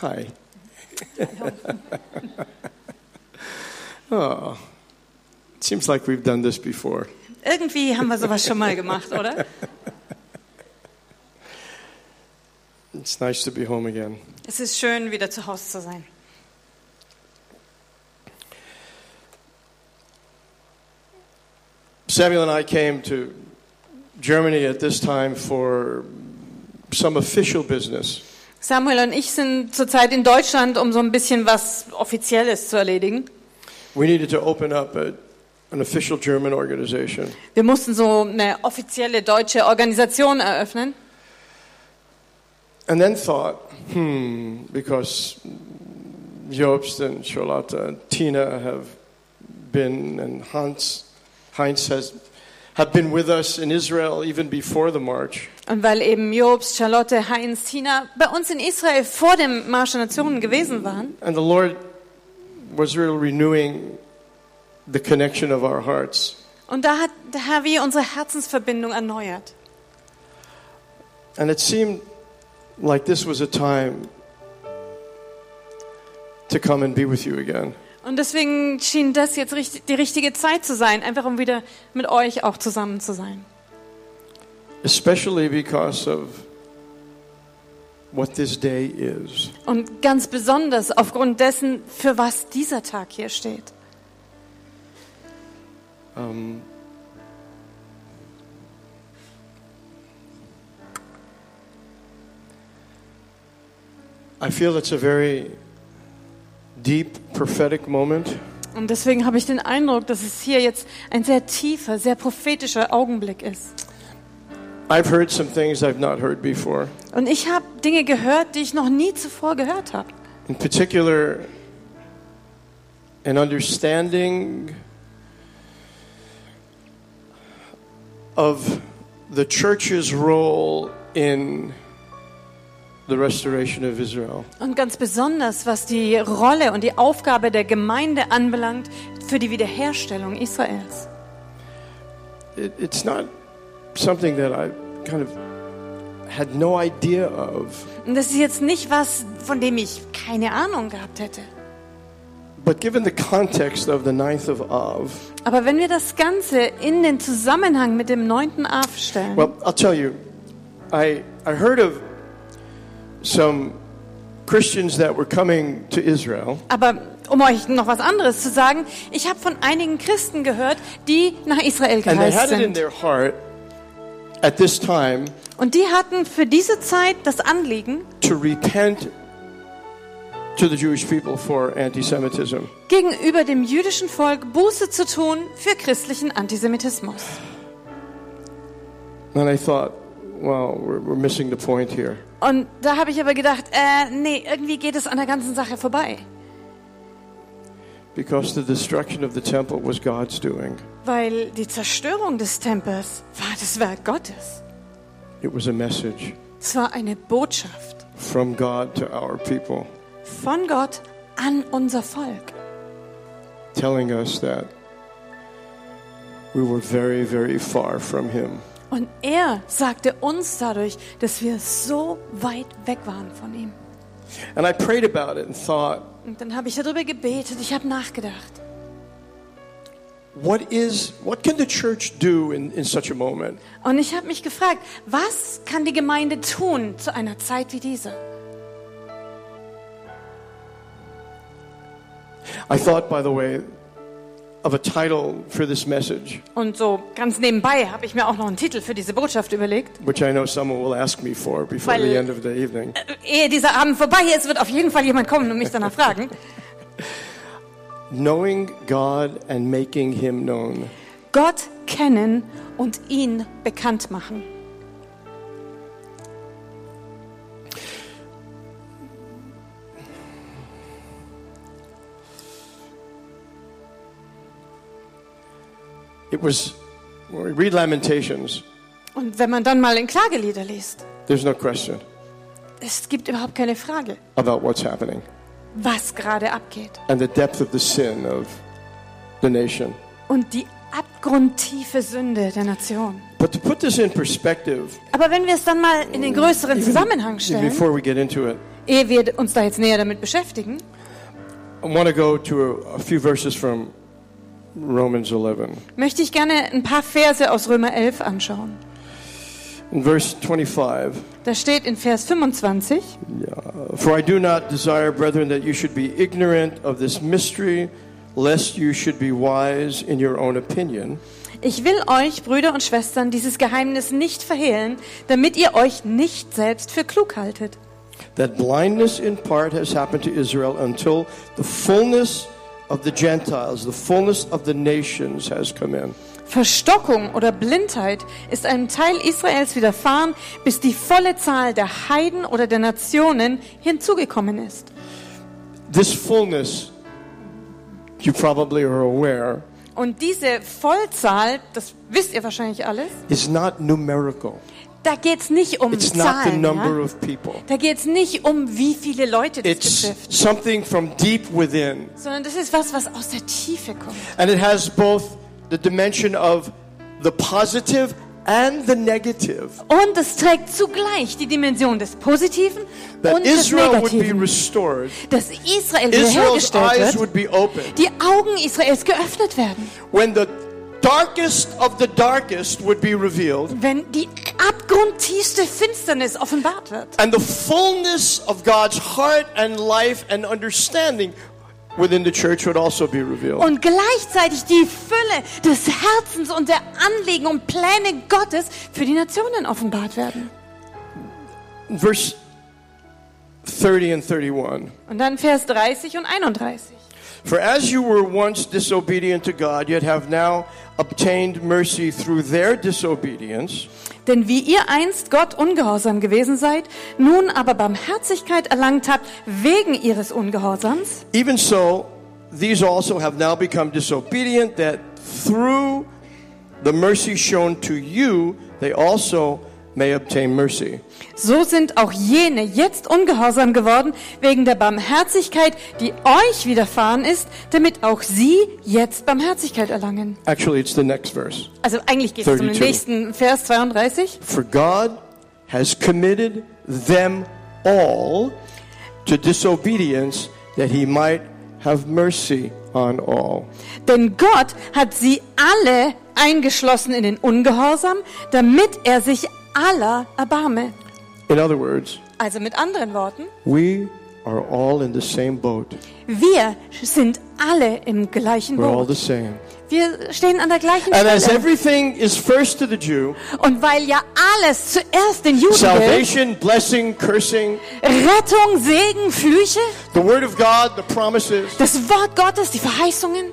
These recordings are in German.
Hi. oh, seems like we've done this before. Irgendwie haben wir sowas schon mal gemacht, oder? It's nice to be home again. Es ist schön, wieder zu Hause zu sein. Samuel and I came to Germany at this time for some official business. Samuel und ich sind zurzeit in Deutschland, um so ein bisschen was Offizielles zu erledigen. We needed to open up a, an official German organization. Wir mussten so eine offizielle deutsche Organisation eröffnen. And then thought, hmm, because Jobst and Charlotte and Tina have been, and Hans, Heinz has, have been with us in Israel even before the march. Und weil eben Jobs, Charlotte, Heinz, Tina bei uns in Israel vor dem Marsch der Nationen gewesen waren. And the Lord was really renewing the connection of our hearts. Und da hat der Herr wie unsere Herzensverbindung erneuert. And it seemed like this was a time to come and be with you again. Und deswegen schien das jetzt die richtige Zeit zu sein, einfach um wieder mit euch auch zusammen zu sein. Especially because of what this day is. Und ganz besonders aufgrund dessen, für was dieser Tag hier steht. Um, I feel it's a very deep prophetic moment. Und deswegen habe ich den Eindruck, dass es hier jetzt ein sehr tiefer, sehr prophetischer Augenblick ist. I've heard some things I've not heard before. Und ich habe Dinge gehört, die ich noch nie zuvor gehört habe. In particular, an understanding of the church's role in the restoration of Israel. Und ganz besonders, was die Rolle und die Aufgabe der Gemeinde anbelangt für die Wiederherstellung Israels. It, it's not something that I kind of had no idea of, Und das ist jetzt nicht was, von dem ich keine Ahnung gehabt hätte. but given the context of the ninth of Av, Aber wenn wir das Ganze in den Zusammenhang mit dem neunten Av stellen, well, I'll tell you, I I heard of some Christians that were coming to Israel. aber um euch noch was anderes zu sagen, ich habe von einigen Christen gehört, die nach Israel gereist sind. At this time Und die hatten für diese Zeit das Anliegen, to repent to the Jewish people for anti Semitism. gegenüber dem jüdischen Volk Buße zu tun für christlichen Antisemitismus. And I thought, well, we're, we're missing the point here. Und da habe ich aber gedacht, äh, nee, irgendwie geht es an der ganzen Sache vorbei. Because the destruction of the temple was God's doing. Weil die Zerstörung des Tempels war das Werk Gottes. It was a message Es war eine Botschaft from God to our people von Gott an unser Volk, telling us that we were very, very far from Him. Und er sagte uns dadurch, dass wir so weit weg waren von ihm. And I prayed about it and thought, Und dann habe ich darüber gebetet, ich habe nachgedacht. what is what can the church do in, in such a moment? Und ich habe mich gefragt, was kann die Gemeinde tun zu einer Zeit wie dieser? I thought, by the way, of a title for this message, Und so ganz nebenbei habe ich mir auch noch einen Titel für diese Botschaft überlegt. which I know someone will ask me for before Weil- the end of the evening. Äh, Ehe dieser Abend vorbei ist, wird auf jeden Fall jemand kommen und mich danach fragen. Knowing God and making Him known. Gott kennen und ihn bekannt machen. It was, when we read Lamentations, Und wenn man dann mal in Klagelieder liest, there's no question es gibt überhaupt keine Frage, about what's happening was gerade abgeht. and the depth of the sin of the nation. Und die abgrundtiefe Sünde der Nation. But to put this in perspective, Aber wenn wir es dann mal in den größeren Zusammenhang stellen, before we get into it, ehe wir uns da jetzt näher damit beschäftigen, I want to go to a, a few verses from Romans 11. möchte ich gerne ein paar Verse aus Römer 11 anschauen. In verse 25, Da steht in Vers 25, For I do not desire, brethren, that you should be ignorant of this mystery, lest you should be wise in your own opinion. ich will euch, Brüder und Schwestern, dieses Geheimnis nicht verhehlen, damit ihr euch nicht selbst für klug haltet. that blindness in part has happened to Israel until the fullness of the Gentiles, the fullness of the nations has come in. Verstockung oder Blindheit ist einem Teil Israels widerfahren, bis die volle Zahl der Heiden oder der Nationen hinzugekommen ist. This fullness, you probably are aware, Und diese Vollzahl, das wisst ihr wahrscheinlich alles, is not numerical. Da geht es nicht um It's not the Zahlen. Ja? Da geht es nicht um, wie viele Leute das It's betrifft, something from deep within. sondern das ist was, was aus der Tiefe kommt. And it has both the dimension of the positive and the negative. Und es trägt zugleich die Dimension des Positiven That und des Israel would be Negativen. restored, Dass Israel Israel's wiederhergestellt wird, would be opened. die Augen Israels geöffnet werden. When the darkest of the darkest would be revealed, Wenn die abgrundtiefste Finsternis offenbart wird. and the fullness of God's heart and life and understanding within the church would also be revealed. Und gleichzeitig die Fülle des Herzens und der Anliegen und Pläne Gottes für die Nationen offenbart werden. Verse 30 and 31. Und dann Vers 30 und 31. For as you were once disobedient to God, yet have now obtained mercy through their disobedience, Denn wie ihr einst Gott ungehorsam gewesen seid, nun aber Barmherzigkeit erlangt habt wegen ihres Ungehorsams, even so these also have now become disobedient, that through the mercy shown to you, they also may obtain mercy. so sind auch jene jetzt ungehorsam geworden wegen der Barmherzigkeit, die euch widerfahren ist, damit auch sie jetzt Barmherzigkeit erlangen. Actually, it's the next verse. Also eigentlich geht es um den 32. nächsten Vers 32. For God has committed them all to disobedience that he might have mercy on all. Denn Gott hat sie alle eingeschlossen in den Ungehorsam, damit er sich aller erbarme. In other words, Also mit anderen Worten, we are all in the same boat. wir sind alle im gleichen We're all Boot. the same. Wir stehen an der gleichen And as Stelle. everything is first to the Jew, Und weil ja alles zuerst den Juden gilt, salvation, blessing, cursing, Rettung, Segen, Flüche, the word of God, the promises, das Wort Gottes, die Verheißungen,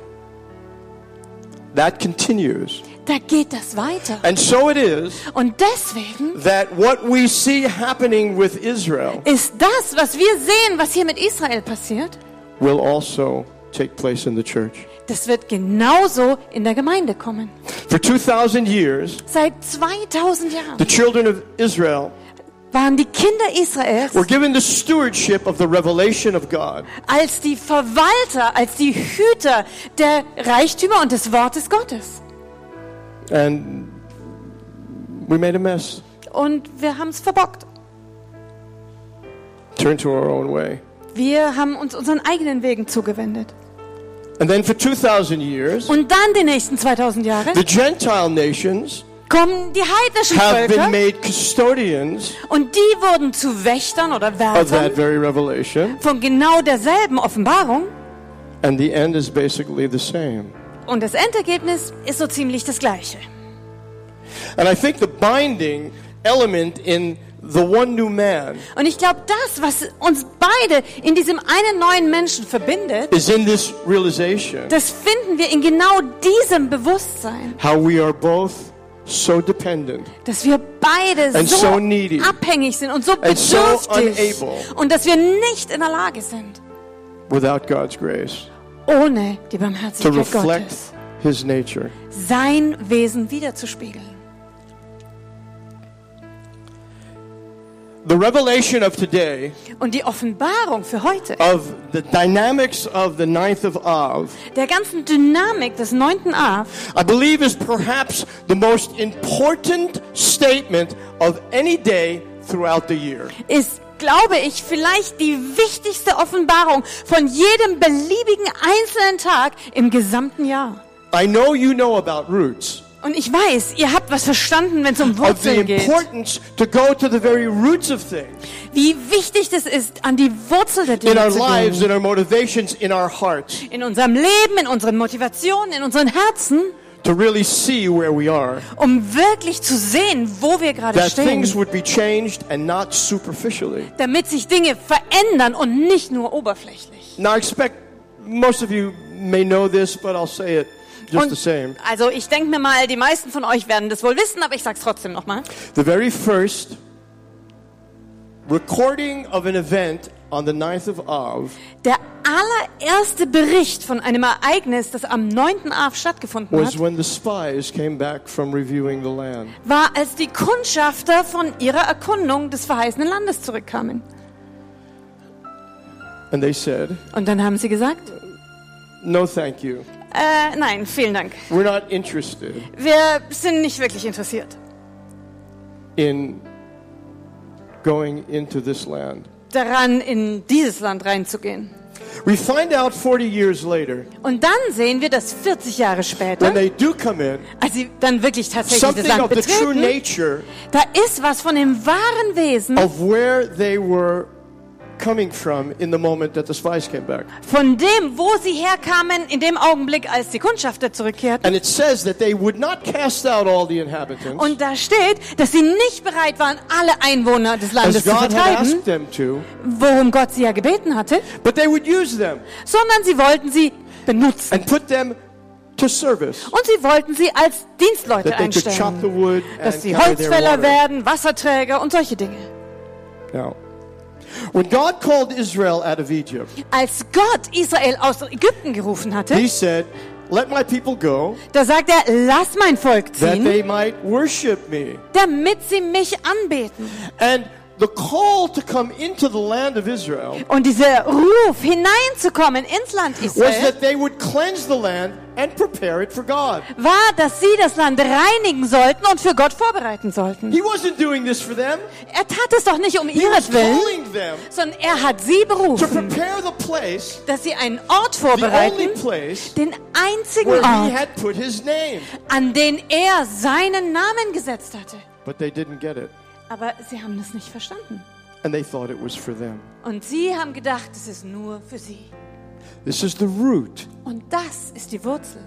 that continues. Da geht das weiter. And so it is Und deswegen that what we see happening with Israel ist das, was wir sehen, was hier mit Israel passiert, will also take place in the church. das wird genauso in der Gemeinde kommen. For 2,000 years, Seit 2000 Jahren the children of Israel waren die Kinder Israels were given the stewardship of the revelation of God. als die Verwalter, als die Hüter der Reichtümer und des Wortes Gottes. And we made a mess. Und wir haben es verbockt. Turned to our own way. Wir haben uns unseren eigenen Wegen zugewendet. And then for 2,000 years, Und dann die nächsten 2000 Jahre the Gentile nations kommen die heidnischen have been Völker made custodians und die wurden zu Wächtern oder of that Wärtern very revelation. von genau derselben Offenbarung. And the end is basically the same. Und das Endergebnis ist so ziemlich das gleiche. And I think the binding element in the one new man Und ich glaube, das, was uns beide in diesem einen neuen Menschen verbindet, is in this realization das finden wir in genau diesem Bewusstsein, how we are both so dependent dass wir beide And so, so needy. abhängig sind und so And so bedürftig unable. und dass wir nicht in der Lage sind, without God's grace ohne die Barmherzigkeit Gottes his nature. sein Wesen wiederzuspiegeln. The revelation of today Und die Offenbarung für heute, of the dynamics of the ninth of Av, der ganzen Dynamik des neunten Av, I believe is perhaps the most important statement of any day throughout the year. ist, glaube ich, vielleicht die wichtigste Offenbarung von jedem beliebigen einzelnen Tag im gesamten Jahr. I know you know about roots. Und ich weiß, ihr habt was verstanden, wenn es um Wurzeln geht. to to Wie wichtig es ist, an die Wurzel der in Dinge our zu lives, gehen. in our motivations, in our hearts, In unserem Leben, in unseren Motivationen, in unseren Herzen, to really see where we are. um wirklich zu sehen, wo wir gerade That things stehen. would be changed and not superficially. Damit sich Dinge verändern und nicht nur oberflächlich. Now, I expect most of you may know this, but I'll say it just the same. also ich denke mir mal, die meisten von euch werden das wohl wissen, aber ich sag's trotzdem nochmal. The very first recording of an event on the 9th of Av Der allererste Bericht von einem Ereignis, das am 9. Av stattgefunden was hat, when the spies came back from reviewing the land. war, als die Kundschafter von ihrer Erkundung des verheißenen Landes zurückkamen. And they said, Und dann haben sie gesagt, No, thank you. äh, nein, vielen Dank. We're not interested Wir sind nicht wirklich interessiert, in going into this land. Daran in dieses Land reinzugehen. We find out 40 years later, Und dann sehen wir, dass 40 Jahre später, when they do come in, als sie dann wirklich tatsächlich das Land of the true betreten, nature da ist was von dem wahren Wesen, of where they were coming from in the moment that the spies came back. von dem, wo sie herkamen, in dem Augenblick, als die Kundschafter zurückkehrten. And it says that they would not cast out all the inhabitants Und da steht, dass sie nicht bereit waren, alle Einwohner des Landes zu vertreiben, asked them to, worum Gott sie ja gebeten hatte, but they would use them sondern sie wollten sie benutzen. and put them to service. Und sie wollten sie als Dienstleute einstellen. Dass sie Holzfäller water. werden, Wasserträger und solche Dinge. Now, when God called Israel out of Egypt, Als Gott Israel aus Ägypten gerufen hatte, He said, "Let my people go, da sagt er, lass mein Volk that ziehen, they might worship me." damit sie mich anbeten. And the call to come into the land of Israel Und dieser Ruf, hineinzukommen ins Land was Israel, that they would cleanse the land and prepare it for God. war, dass sie das Land reinigen sollten und für Gott vorbereiten sollten. He wasn't doing this for them. Er tat es doch nicht um ihretwillen, sondern er hat sie to berufen, prepare the place, dass sie einen Ort the only vorbereiten, place den einzigen where He Ort, had put His name. an den er seinen Namen gesetzt hatte. But they didn't get it, Aber sie haben das nicht verstanden. and they thought it was for them. Und sie haben gedacht, es ist nur für sie. This is the root Und das ist die Wurzel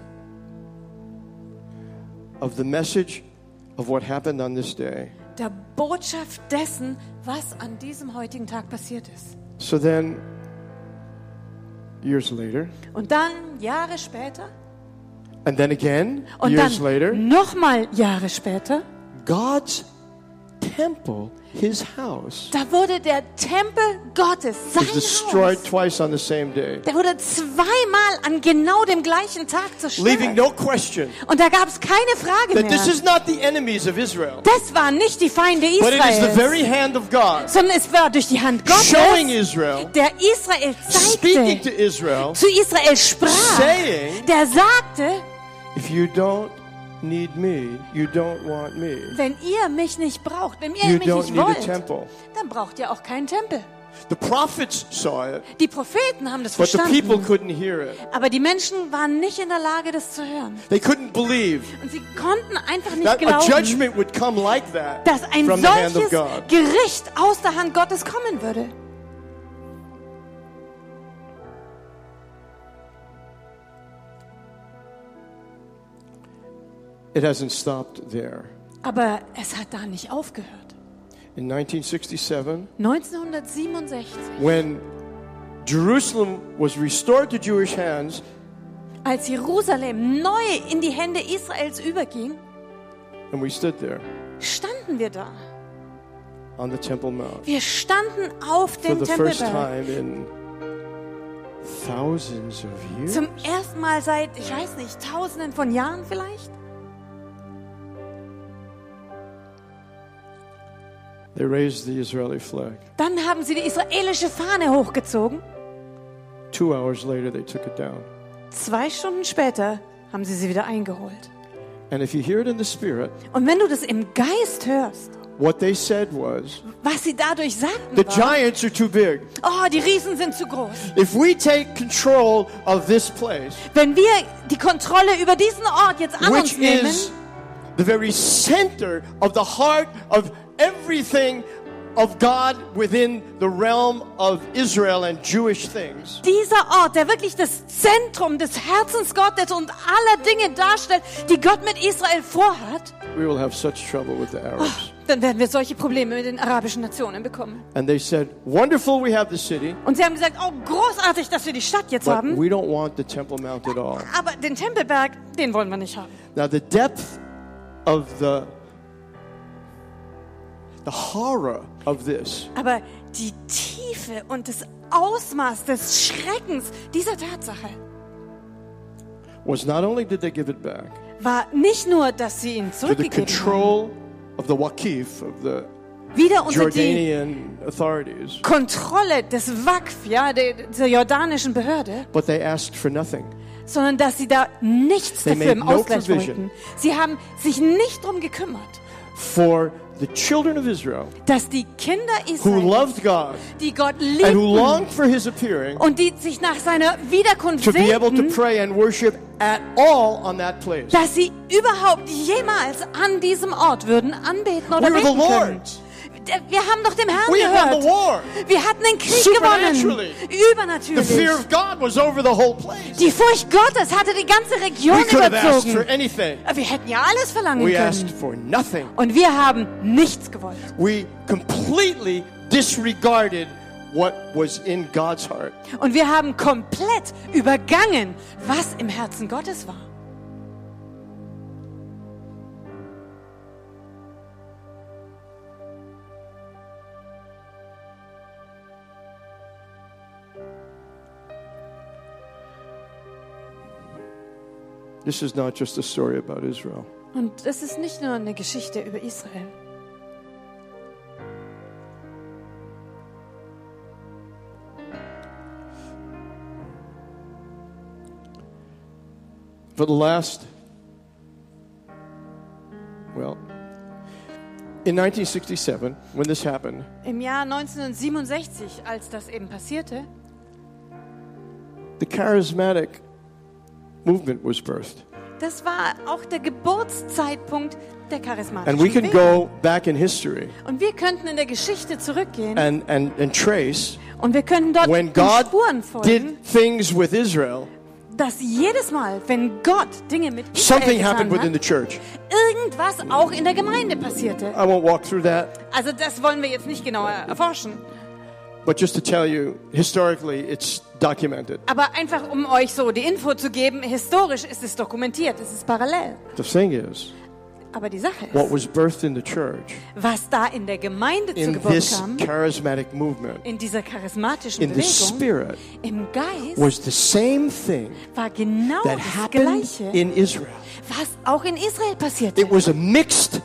of the message of what happened on this day. der Botschaft dessen, was an diesem heutigen Tag passiert ist. So then, years later, Und dann Jahre später and then again, und years dann later, nochmal Jahre später, God's temple, His house, da wurde der Tempel Gottes, sein destroyed Haus, twice on the same day, der wurde zweimal an genau dem gleichen Tag leaving zerstört. no question Und da gab es keine Frage that this mehr. is not the enemies of Israel, Das waren nicht die Feinde but it is the Israels, very hand of God sondern es war durch die Hand showing Gottes, Israel, der Israel speaking to zeigte, Israel, zu Israel sprach, saying, der sagte, if you don't need me, you don't want me. wenn ihr mich nicht braucht, wenn ihr You mich don't nicht need a wollt, dann braucht ihr auch keinen Tempel. The prophets saw it, Die Propheten haben das but the people verstanden, couldn't hear it. aber die Menschen waren nicht in der Lage, das zu hören. They couldn't believe Und sie konnten einfach nicht that a glauben, judgment would come like that dass ein solches. Gericht aus der Hand Gottes kommen würde. It hasn't stopped there. Aber es hat da nicht aufgehört. In 1967, 1967, when Jerusalem was restored to Jewish hands, als Jerusalem neu in die Hände Israels überging, and we stood there standen wir da. on the Temple Mount Wir standen auf dem Tempelberg. time in thousands of years. Zum ersten Mal seit, ich weiß nicht, tausenden von Jahren vielleicht. Dann haben sie die israelische Fahne hochgezogen. Two hours later, they took it down. Zwei Stunden später haben sie sie wieder eingeholt. And if you hear it in the Spirit, Und wenn du das im Geist hörst, what they said was, Was sie dadurch sagten, the giants are too big. oh, die Riesen sind zu groß. If we take control of this place, Wenn wir die Kontrolle über diesen Ort jetzt an uns which nehmen, is the very center of the heart of everything of God within the realm of Israel and Jewish things, dieser Ort, der wirklich das Zentrum des Herzens Gottes und aller Dinge darstellt, die Gott mit Israel vorhat, we will have such trouble with the Arabs. dann werden wir solche Probleme mit den arabischen Nationen bekommen. And they said, Wonderful, we have the city, Und sie haben gesagt, oh, großartig, dass wir die Stadt jetzt haben, we don't want the Temple Mount at all. aber den Tempelberg, den wollen wir nicht haben. Now, the depth of the the horror of this. Aber die Tiefe und das Ausmaß des Schreckens dieser Tatsache was not only did they give it back war nicht nur, dass sie ihn to the zurückgegeben haben, control of the Waqif of the wieder unter die Jordanian authorities, Kontrolle des WAKF, ja, der, der jordanischen Behörde, but they asked for nothing. sondern dass sie da nichts They dafür im no Ausgleich wollten. Sie haben sich nicht darum gekümmert, For the children of Israel dass die Kinder who Israel, loved God die Gott and who liebten longed for his appearing und die sich nach seiner Wiederkunft to be able to pray and worship at all on that place. dass sie überhaupt jemals an diesem Ort würden anbeten oder We beten können. Lord's. Wir haben doch dem Herrn We gehört. war. Wir hatten den Krieg gewonnen. The fear Übernatürlich. of God was over the whole place. Die Furcht Gottes hatte die ganze Region We asked for überzogen. anything. Wir hätten ja alles verlangen We asked können. for nothing. Und wir haben nichts gewollt. We completely disregarded what was in God's heart. Und wir haben komplett übergangen, was im Herzen Gottes war. This is not just a story about Israel. Und das ist nicht nur eine Geschichte über Israel. For the last, well, in 1967, when this happened, Im Jahr 1967, als das eben passierte, the charismatic movement was birthed. das war auch der Geburtszeitpunkt der charismatischen And we can go back in history Und wir könnten in der Geschichte zurückgehen and, and, and trace und wir können dort when God Spuren folgen, did things with Israel, dass jedes Mal, wenn Gott Dinge mit Israel something happened within the hat, church. irgendwas auch in der Gemeinde passierte. I won't walk through that, Also das wollen wir jetzt nicht genauer erforschen. But just to tell you, historically, it's documented. Aber einfach um euch so die Info zu geben, historisch ist es dokumentiert, es ist parallel. The thing is, Aber die Sache what ist, was birthed in the church, was da in der Gemeinde zu in Geburt this kam, charismatic movement, in dieser charismatischen in the Bewegung, spirit, im Geist, was the same thing war genau that das happened Gleiche, in Israel. was auch in Israel passierte. It was a mixed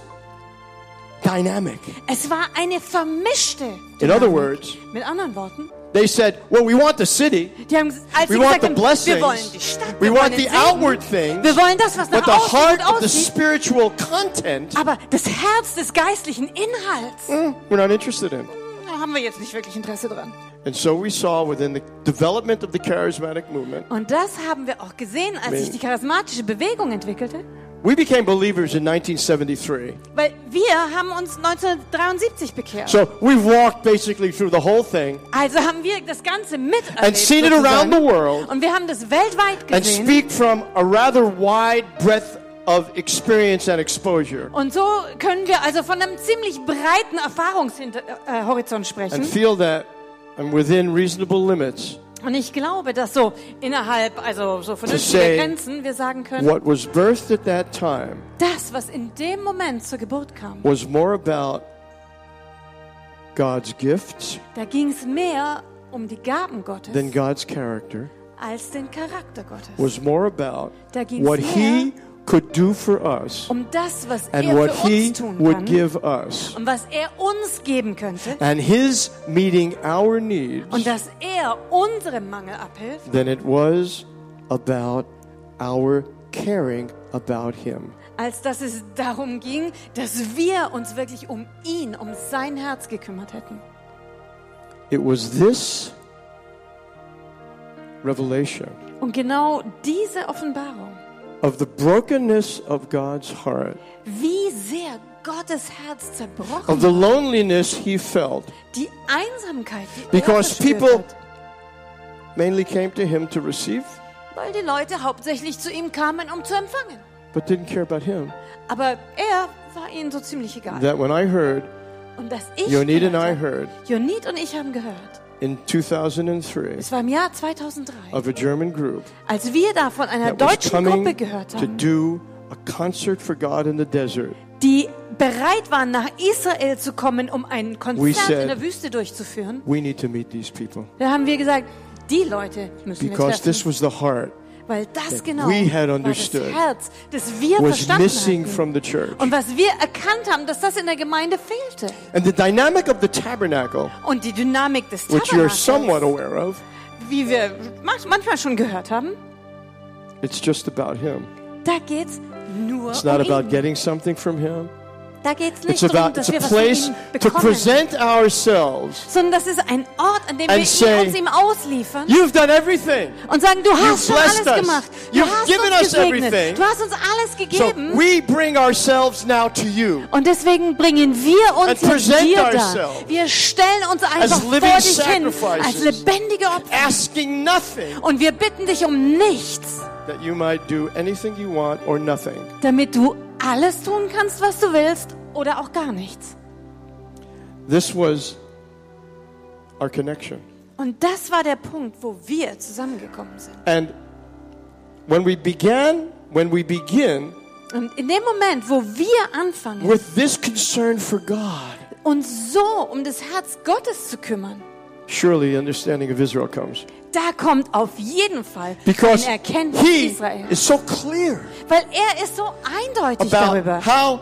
dynamic. Es war eine vermischte In other Dynamik. words, Mit anderen Worten, they said, well, we want the city, die haben, als we want gesagt the blessings, wir wollen die Stadt, we want the Segen, outward things, wir wollen das, was but the heart of the spiritual content, aber das Herz des geistlichen Inhalts, mm, we're not interested in. da haben wir jetzt nicht wirklich Interesse dran. And so we saw within the development of the charismatic movement, Und das haben wir auch gesehen, als sich die charismatische Bewegung entwickelte. We became believers in 1973. Weil wir haben uns 1973 bekehrt. So we've walked basically through the whole thing Also haben wir das Ganze miterlebt. and seen it around the world Und wir haben das weltweit and gesehen. speak from a rather wide breadth of experience and exposure Und so können wir also von einem ziemlich breiten Erfahrungshorizont sprechen. and feel that I'm within reasonable limits Und ich glaube, dass so innerhalb, also so vernünftiger Grenzen, wir sagen können, what was birthed at that time das, was in dem Moment zur Geburt kam, was more about God's gifts da ging es mehr um die Gaben Gottes than God's character, als den Charakter Gottes. was more about Da ging's what mehr He could do for us Um das, was and er what He would give us, und was er uns geben könnte and His meeting our needs, und dass er unserem Mangel abhilft, than it was about our caring about Him. als dass es darum ging, dass wir uns wirklich um ihn, um sein Herz gekümmert hätten. It was this revelation Und genau diese Offenbarung, of the brokenness of God's heart, wie sehr Gottes Herz zerbrochen of the loneliness he felt, die Einsamkeit, die Because er people- mainly came to him to receive, weil die Leute hauptsächlich zu ihm kamen, um zu empfangen. but didn't care about him. Aber er war ihnen so ziemlich egal. That when I heard, Und dass ich Yonid and I heard Jonid und ich haben gehört, in 2003 es war im Jahr 2003, of a German group als wir da von einer deutschen Gruppe gehört to haben, do a concert for God in the desert. die bereit waren, nach Israel zu kommen, um ein Konzert said- in der Wüste durchzuführen, We need to meet these people. Da haben wir gesagt, die Leute müssen wir because this treffen, was the heart weil das genau war das Herz, das wir was verstanden missing hatten. Und was wir erkannt haben, dass das in der Gemeinde fehlte. And the dynamic of the tabernacle, Und die Dynamik des Tabernakels, wie wir manch- manchmal schon gehört haben, it's just about him. da geht's nur It's not um about ihn. getting something from him. Da geht's It's nicht darum, dass wir was von ihm to bekommen, present ourselves. sondern das ist ein Ort, an dem wir say, uns ihm ausliefern You've done everything. und sagen, du hast schon alles us. gemacht. Du You've hast given uns us gesegnet. everything. Du hast uns alles So gegeben. we bring ourselves now to you. und deswegen bringen wir uns dir dar. Wir stellen uns einfach vor dich hin als lebendige Opfer. Asking nothing Und wir bitten dich um nichts, that you might do anything you want or nothing. damit du alles tun kannst, was du willst oder auch gar nichts. This was our connection. Und das war der Punkt, wo wir zusammengekommen sind. And when we began, when we begin Und in dem Moment, wo wir anfangen, with this concern for God, uns so um das Herz Gottes zu kümmern, surely the understanding of Israel comes. Da kommt auf jeden Fall Because ein Erkenntnis he Israel. is so clear Weil er ist so eindeutig darüber, how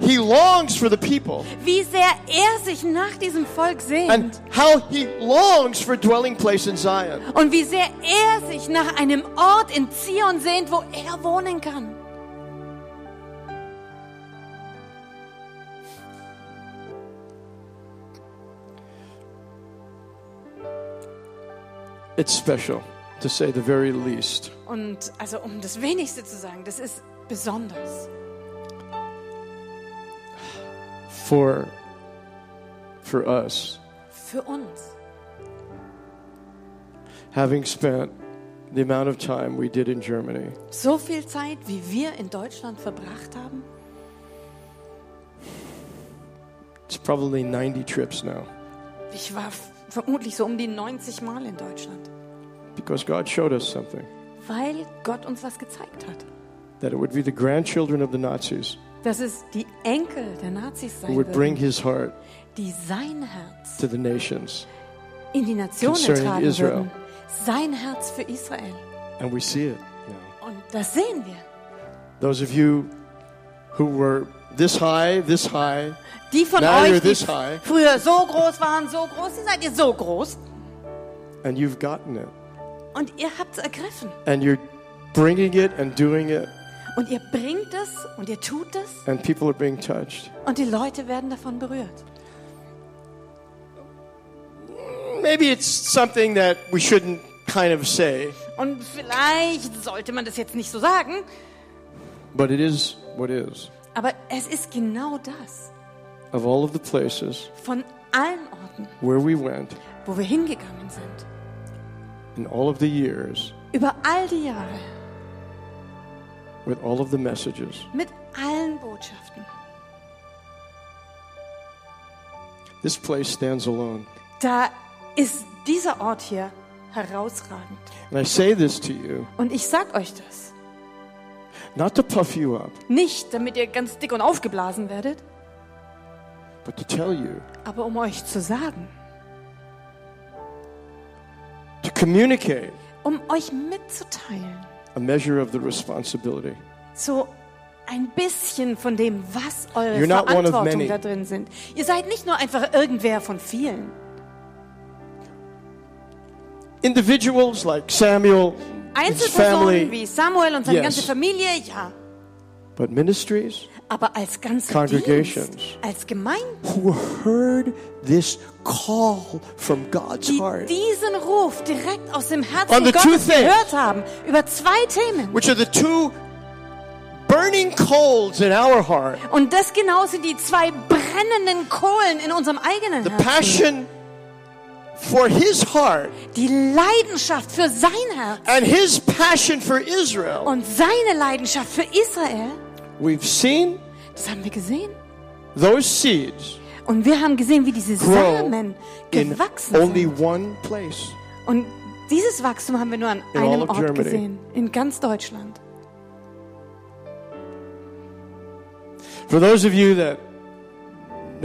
he longs for the people wie sehr er sich nach diesem Volk sehnt and how he longs for a dwelling place in Zion. und wie sehr er sich nach einem Ort in Zion sehnt, wo er wohnen kann. It's special, to say the very least. Und also um das Wenigste zu sagen, das ist besonders. for for us Für uns. having spent the amount of time we did in Germany So viel Zeit, wie wir in Deutschland verbracht haben, it's probably 90 trips now ich war vermutlich so um die 90 Mal in Deutschland, because God showed us something weil Gott uns was gezeigt hat. that it would be the grandchildren of the Nazis Dass es die Enkel der Nazis sein would bring his heart die sein Herz to the nations in die Nationen tragen Israel. würden. Sein Herz für Israel. and we see it now Und das sehen wir. those of you who were this high this high Die von Now euch, die früher so groß waren, so groß, die seid ihr so groß. and you've gotten it Und ihr habt es ergriffen. and you're bringing it and doing it Und ihr bringt es und ihr tut es and people are being touched und die Leute werden davon berührt. maybe it's something that we shouldn't kind of say Und vielleicht sollte man das jetzt nicht so sagen, But it is what is. Aber es ist genau das. Of all of the places Von allen Orten, where we went wo wir hingegangen sind, in all of the years über all die Jahre, with all of the messages, mit allen Botschaften, this place stands alone. da ist dieser Ort hier herausragend. And I say this to you Und ich sag euch das. Not to puff you up, Nicht, damit ihr ganz dick und aufgeblasen werdet, but to tell you, aber um euch zu sagen, to communicate um euch mitzuteilen, a measure of the responsibility. so ein bisschen von dem, was eure You're not one of Verantwortung many. da drin sind. Ihr seid nicht nur einfach irgendwer von vielen. Individuals like Samuel, Einzelpersonen wie Samuel und seine Yes. ganze Familie, ja. but ministries aber als ganze Congregations. Dienst, als Gemeinde, who heard this call from God's die heart, diesen Ruf direkt aus dem Herzen Gottes gehört haben, über zwei Themen. which are the two burning coals in our heart Und das genau sind die zwei brennenden Kohlen in unserem eigenen the Herzen. passion for his heart Die Leidenschaft für sein Herz and his passion for Israel. und seine Leidenschaft für Israel, We've seen das haben wir gesehen. those seeds Und wir haben gesehen, wie diese Samen in gewachsen only sind. one place. Und dieses Wachstum haben wir nur an In einem Ort Germany. gesehen, in ganz Deutschland. For those of you that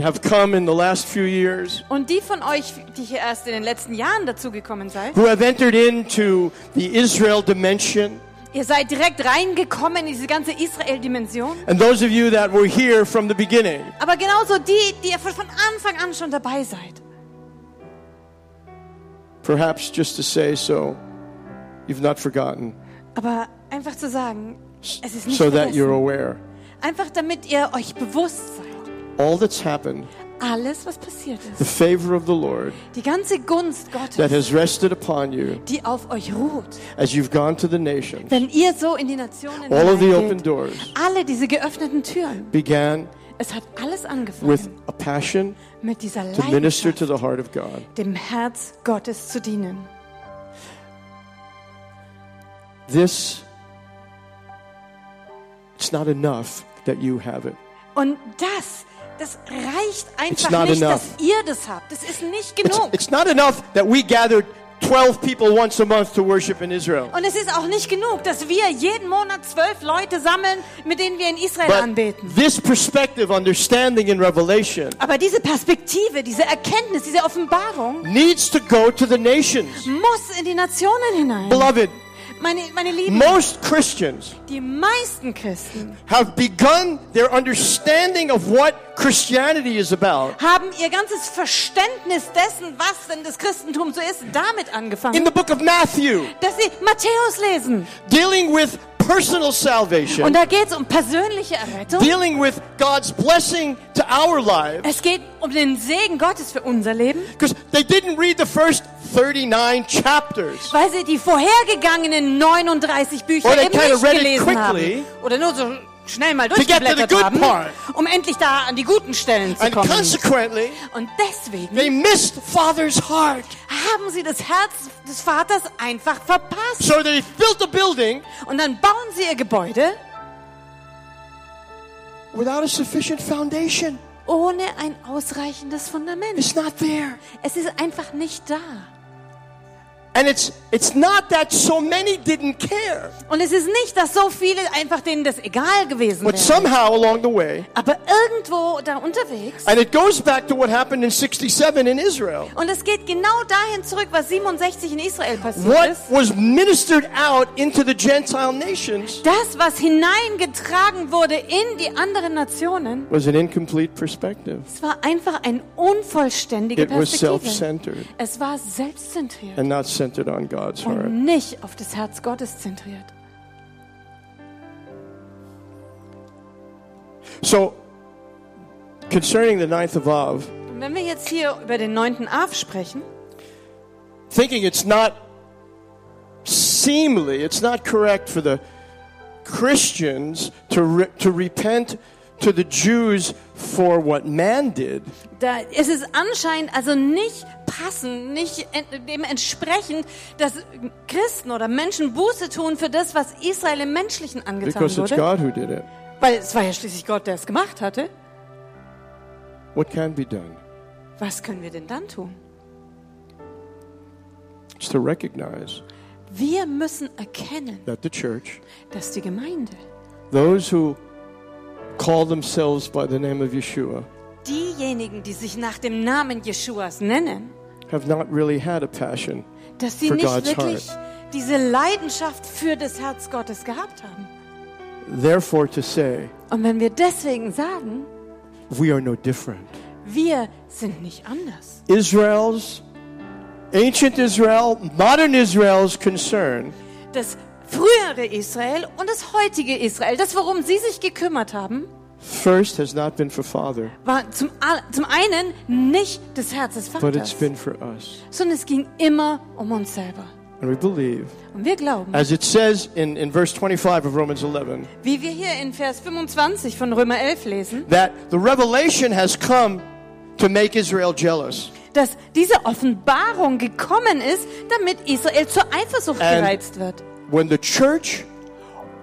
have come in the last few years, Und die von euch, die hier erst in den letzten Jahren dazugekommen seid, who have entered into the Israel dimension, ihr seid direkt reingekommen in diese ganze Israel-Dimension. and those of you that were here from the beginning, Aber genauso die, die ihr von Anfang an schon dabei seid. perhaps just to say so, you've not forgotten, Aber einfach zu sagen, es ist nicht so that you're vergessen. aware. Einfach damit ihr euch bewusst seid. All that's happened, Alles, was passiert ist, the favor of the Lord die ganze Gunst Gottes, that has rested upon you die auf euch ruht, as you've gone to the nations, wenn ihr so in die Nationen all of the open doors alle diese geöffneten Türen, began es hat alles angefangen with a passion mit dieser to minister to the heart of God. dem Herz Gottes zu dienen. This, it's not enough that you have it. Und das, das reicht It's einfach not nicht, enough. dass ihr das habt. Das ist nicht It's, genug. it's not enough that we gathered 12 people once a month to worship in Israel. Und es ist auch nicht genug, dass wir jeden Monat zwölf Leute sammeln, mit denen wir in Israel But anbeten. this perspective, understanding, and revelation Aber diese Perspektive, diese Erkenntnis, diese Offenbarung needs to go to the nations. muss in die Nationen hinein. Beloved, Meine, meine Lieben, most Christians die meisten Christen have begun their understanding of what Christianity is about haben ihr ganzes Verständnis dessen, was denn das Christentum so ist, damit in angefangen, the book of Matthew, dass sie Matthäus lesen. dealing with personal salvation, Und da geht es um persönliche Errettung. dealing with God's blessing to our lives. Es geht um den Segen Gottes für unser Leben, Because they didn't read the first 39 chapters. Weil sie die vorhergegangenen 39 Bücher eben nicht gelesen quickly haben. Oder nur so schnell mal durchgeblättert haben, part. um endlich da an die guten Stellen zu And kommen. consequently, Und deswegen they missed Father's heart. haben sie das Herz des Vaters einfach verpasst. So they built a building Und dann bauen sie ihr Gebäude without a sufficient foundation. ohne ein ausreichendes Fundament. It's not there. Es ist einfach nicht da. Und es ist nicht, dass so viele einfach denen das egal gewesen But wäre. somehow along the way, Aber irgendwo da unterwegs. and it goes back to what happened in 67 in Israel. Und es geht genau dahin zurück, was 67 in Israel passiert What ist. was ministered out into the Gentile nations Das, was hineingetragen wurde in die anderen Nationen, was an incomplete perspective. es war einfach eine unvollständige It was Perspektive. self-centered Es war selbstzentriert and not centered on God's heart. und nicht auf das Herz Gottes zentriert. So, concerning the ninth of Av, Und wenn wir jetzt hier über den 9. Av sprechen, thinking it's not seemly, it's not correct for the Christians to, re- to repent to the Jews for what man did, da ist es anscheinend also nicht passend, nicht en- dem entsprechend, dass Christen oder Menschen Buße tun für das, was Israel im Menschlichen angetan because it's wurde. God who did it. Weil es war ja schließlich Gott, der es gemacht hatte. What can be done? Was können wir denn dann tun? It's to recognize Wir müssen erkennen, that the church, dass die Gemeinde, those who call themselves by the name of Yeshua, diejenigen, die sich nach dem Namen Jeschuas nennen, have not really had a passion. dass sie For nicht God's wirklich diese Leidenschaft für das Herz Gottes gehabt haben. Therefore, to say, Und wenn wir deswegen sagen, we are no different. wir sind nicht anders. Israel's, ancient Israel, modern Israel's concern Das frühere Israel und das heutige Israel, das worum sie sich gekümmert haben, first has not been for Father, war zum, zum einen nicht das Herz des but it's Vaters, been for us. sondern es ging immer um uns selber. And we believe, Und wir glauben, as it says in, in verse 25 of Romans 11, wie wir hier in Vers 25 von Römer 11 lesen, that the revelation has come to make Israel jealous. dass diese Offenbarung gekommen ist, damit Israel zur Eifersucht And- gereizt wird. When the church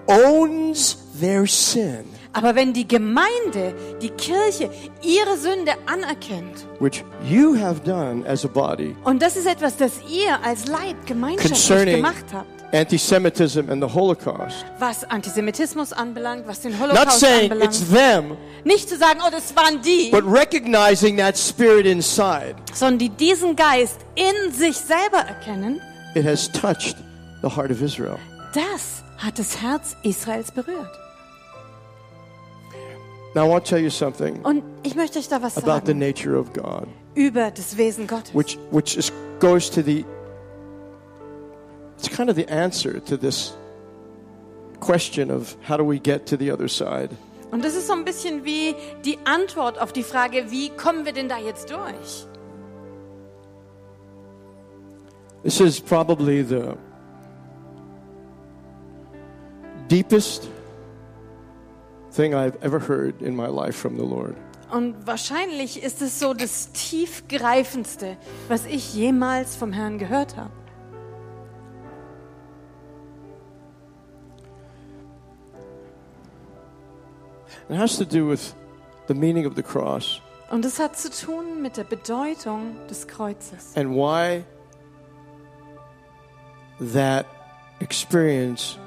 owns their sin, Aber wenn die Gemeinde, die Kirche ihre Sünde anerkennt, which you have done as a body, und das ist etwas, das ihr als Leib gemeinschaftlich gemacht habt, anti-Semitism and the Holocaust. was Antisemitismus anbelangt, was den Not Holocaust saying it's anbelangt. them, Nicht zu sagen, oh, das waren die, but recognizing that spirit inside. sondern die diesen Geist in sich selber erkennen, It has touched the heart of Israel. das hat das Herz Israels berührt. Now I want to tell you something Und ich möchte euch da was about the sagen nature of God, über das Wesen Gottes. which which is goes to the it's kind of the answer to this question of how do we get to the other side. Und das ist so ein bisschen wie die Antwort auf die Frage, wie kommen wir denn da jetzt durch? This is probably the deepest thing I've ever heard in my life from the Lord. Und wahrscheinlich ist es so das tiefgreifendste, was ich jemals vom Herrn gehört habe. It has to do with the meaning of the cross Und es hat zu tun mit der Bedeutung des Kreuzes and why that experience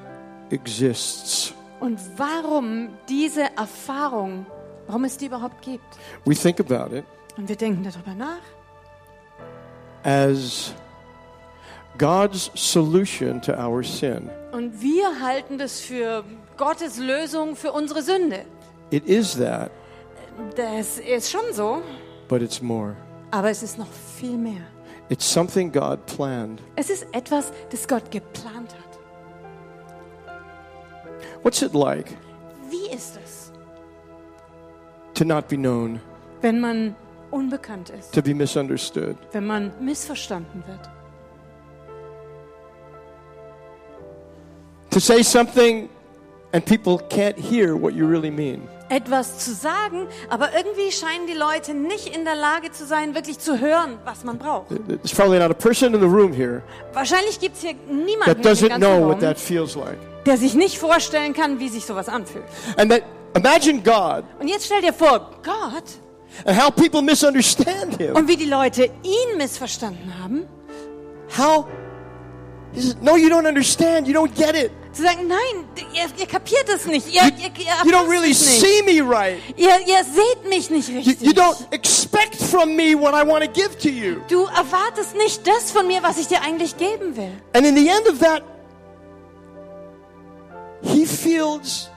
exists. und warum diese Erfahrung, warum es die überhaupt gibt. We think about it Und wir denken darüber nach as God's solution to our sin. und wir halten das für Gottes Lösung für unsere Sünde. It is that, Das ist schon so, but it's more. aber es ist noch viel mehr. It's something God planned. Es ist etwas, das Gott geplant hat. What's it like Wie ist es, to not be known, wenn man unbekannt ist, to be misunderstood? wenn man missverstanden wird? To say something and people can't hear what you really mean? Etwas zu sagen, aber irgendwie scheinen die Leute nicht in der Lage zu sein, wirklich zu hören, was man braucht. There's probably not a person in the room here Wahrscheinlich gibt es hier that niemanden im doesn't know what Raum, that feels like. Der sich nicht vorstellen kann, wie sich sowas anfühlt. And that imagine God Und jetzt stell dir vor, Gott and how people misunderstand him. und wie die Leute ihn missverstanden haben, How he says, No, you don't understand. You don't get it. zu sagen, nein, ihr, ihr kapiert es nicht, ihr, You, ihr, ihr, you don't really see me right. ihr, ihr seht mich nicht You, richtig. you don't expect from me what I want to give to you. Du erwartest nicht das von mir, was ich dir eigentlich geben will. And in the end of that, he feels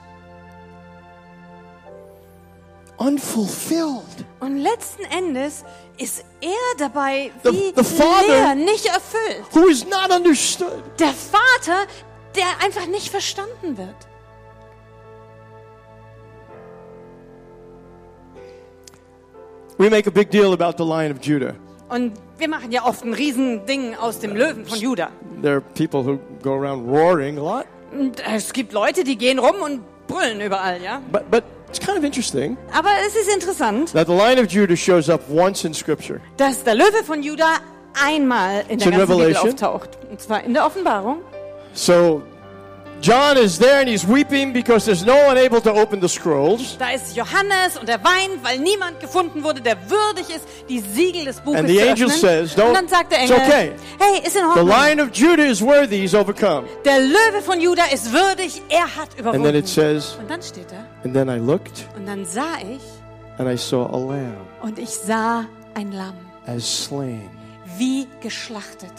unfulfilled. Und letzten Endes ist er dabei The- wie the Father- leer, nicht erfüllt. Who is not understood. Der Vater, der einfach nicht verstanden wird. We make a big deal about the Lion of Judah. Und wir machen ja oft ein Riesending aus dem Löwen von Juda. There are people who go around roaring a lot. Und es gibt Leute, die gehen rum und brüllen überall, ja. But, but it's kind of interesting Aber es ist interessant, that the Lion of Judah shows up once in Scripture. dass der Löwe von Juda einmal in It's der in ganzen Bibel Revelation. auftaucht. Und zwar in der Offenbarung. So John is there and he's weeping because there's no one able to open the scrolls. Da ist Johannes und er weint, weil niemand gefunden wurde, der würdig ist, die Siegel des Buches And the zu angel öffnen. says, "Don't- und dann sagt der Engel, okay. hey, ist in The Ordnung. Lion of Judah is worthy, he's overcome. Der Löwe von Juda ist würdig, er hat And überwunden. then it says, und dann steht da, and then I looked und dann sah ich and I saw a lamb und ich sah ein Lamm, as slain. wie geschlachtet.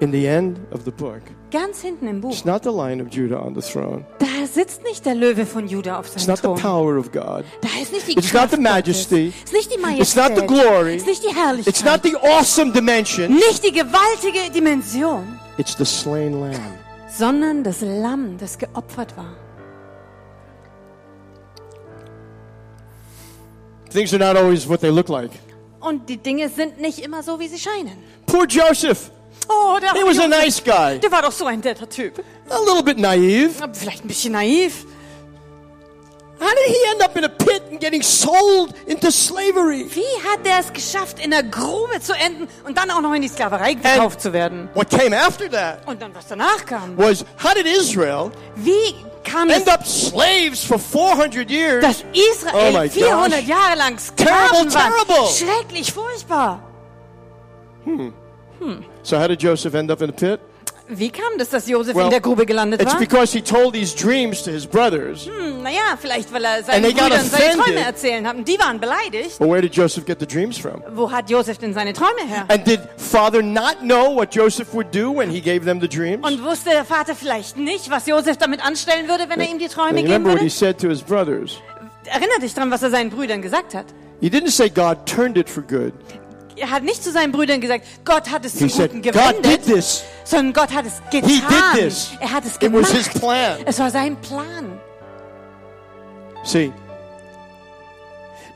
In the end of the book, Ganz hinten im Buch, it's not the Lion of Judah on the throne. da sitzt nicht der Löwe von Juda auf It's seinem not the Thron. power of God. Da ist nicht die It's not Kraft the majesty. Gottes. Ist nicht die Majestät. It's not the glory. Ist nicht die Herrlichkeit. It's not the awesome dimension. nicht die gewaltige Dimension, It's the slain lamb. sondern das Lamm, das geopfert war. Things are not always what they look like. Und die Dinge sind nicht immer so, wie sie scheinen. Poor Joseph. Oh, der, He was a nice guy. der war doch so ein netter Typ. A little bit naive. Aber Vielleicht ein bisschen naiv. How did he end up in a pit and getting sold into slavery? Wie hat er es geschafft, in der Grube zu enden und dann auch noch in die Sklaverei verkauft zu werden? What came after that Und dann, was danach kam. was how did Israel Wie kam es, end up slaves for 400 years? dass Oh Israel my 400 gosh. Jahre lang Terrible, Sklaven waren? terrible. Schrecklich, furchtbar. So how did Joseph end up in the pit? Wie kam das, dass Josef Well, in der Grube gelandet It's war? because he told these dreams to his brothers. Hm, naja, vielleicht, weil er seinen Brüdern seine. Träume erzählen haben. Die waren beleidigt. But where did Joseph get the dreams from? Wo hat Josef denn seine Träume her? And did father not know what Joseph would do when he gave them the dreams? Und wusste der Vater vielleicht nicht, was Josef damit anstellen würde, wenn er ihm die Träume geben remember what he würde? said to his brothers. Erinner dich dran, was er seinen Brüdern gesagt hat. He didn't say God turned it for good. Er hat nicht zu seinen Brüdern gesagt, Gott hat es He zum said, Guten God gewendet, did this. sondern Gott hat es getan. He did this. Er hat es It was gemacht. his plan. Es war sein Plan. See,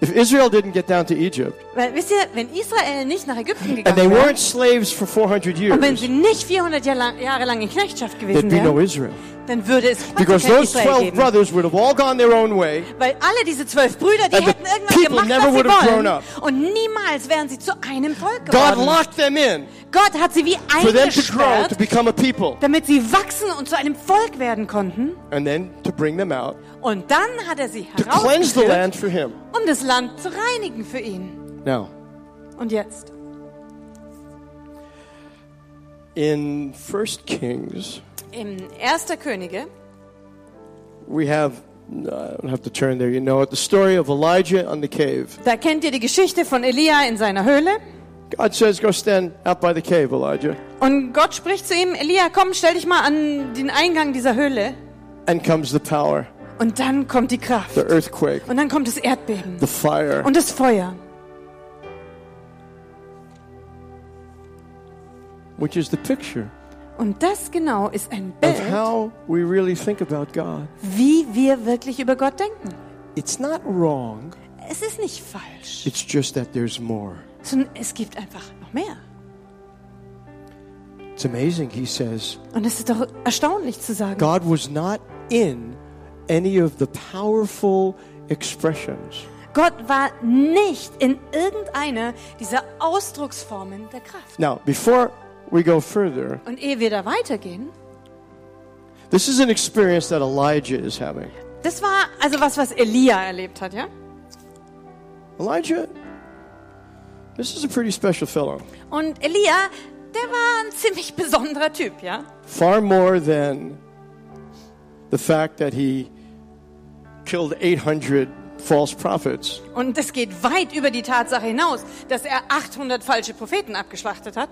if Israel didn't get down to Egypt, Weil, wisst ihr, wenn Israel nicht nach Ägypten and they gegangen wäre, weren't slaves for 400 und wenn years, sie nicht 400 Jahre lang, Jahre lang in Knechtschaft there'd gewesen be no wären, Israel. dann würde es heute Because kein those Israel 12 geben. brothers would have all gone their own way, Weil alle diese zwölf Brüder, die And the hätten irgendwas people gemacht, never was would have sie grown wollen. Und niemals wären sie zu einem Volk God geworden. locked them in Gott hat sie wie eingesperrt, damit sie wachsen und zu einem Volk werden konnten. out, Und dann hat er sie herausgeführt, um das Land zu reinigen für ihn. Now, Und jetzt? in 1 Kings, Im 1. Könige, we have, I don't have to turn there, you know it, the story of Elijah on the cave. da kennt ihr die Geschichte von Elia in seiner Höhle. God says, Go stand out by the cave, Elijah. Und Gott spricht zu ihm, Elia, komm, stell dich mal an den Eingang dieser Höhle. And comes the power, Und dann kommt die Kraft. the earthquake, Und dann kommt das Erdbeben the fire. und das Feuer. which is the picture Und das genau ist ein of Bild, how we really think about God. wie wir wirklich über Gott denken. It's not wrong, Es ist nicht falsch, it's just that there's more. Sondern es gibt einfach noch mehr. It's amazing, he says. Und es ist doch erstaunlich zu sagen, God was not in any of the powerful expressions. Gott war nicht in irgendeiner dieser Ausdrucksformen der Kraft. Now, before we go further, Und ehe wir da weitergehen, this is an experience that Elijah is having. das war also was, was Elia erlebt hat, ja? Elijah, this is a pretty special fellow. Und Elia, der war ein ziemlich besonderer Typ, ja? Far more than the fact that he killed 800 false prophets. Und es geht weit über die Tatsache hinaus, dass er 800 falsche Propheten abgeschlachtet hat.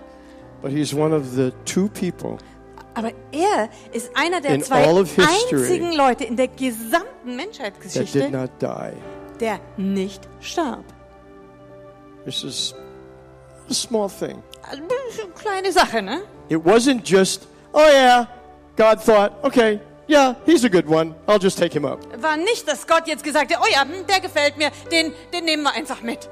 But he's one of the two people Aber er ist einer der In zwei einzigen Leute in der gesamten Menschheitsgeschichte, der nicht starb. This is a small thing. Also, eine kleine Sache, ne? It wasn't just, oh yeah, God thought, okay, yeah, he's a good one. I'll just take him up. War nicht, dass Gott jetzt gesagt hat, oh ja, hm, der gefällt mir, den, den nehmen wir einfach mit.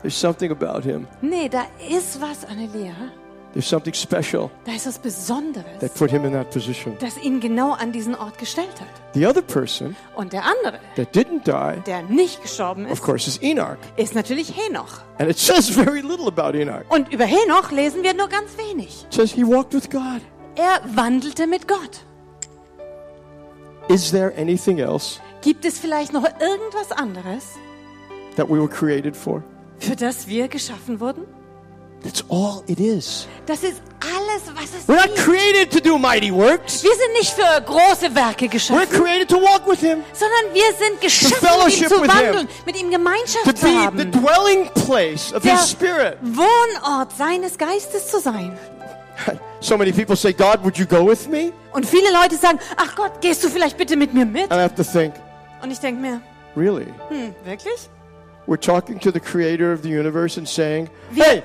There's something about him. Nee, da ist was an Elia. There's something special Da ist was Besonderes, that put him in that position. das ihn genau an diesen Ort gestellt hat. The other person Und der andere, that didn't die, der nicht gestorben of ist, course, is Enoch. ist natürlich Henoch. And it says very little about Enoch. Und über Henoch lesen wir nur ganz wenig. It says he walked with God. Er wandelte mit Gott. Is there anything else Gibt es vielleicht noch irgendwas anderes, that we were created for? für das wir geschaffen wurden? That's all it is. Das ist alles, was es We're not created to do mighty works. Wir sind nicht für große Werke We're geschaffen, created to walk with him, sondern wir sind geschaffen, mit ihm zu wandeln, mit ihm to Gemeinschaft zu be the haben, dwelling place of der his spirit. Wohnort seines Geistes zu sein. So many people say, God, would you go with me? Und viele Leute sagen, ach Gott, gehst du vielleicht bitte mit mir mit? And I have to think, Und ich denke mir, really? hm, wirklich? We're talking to the creator of the universe and saying, Wir, hey,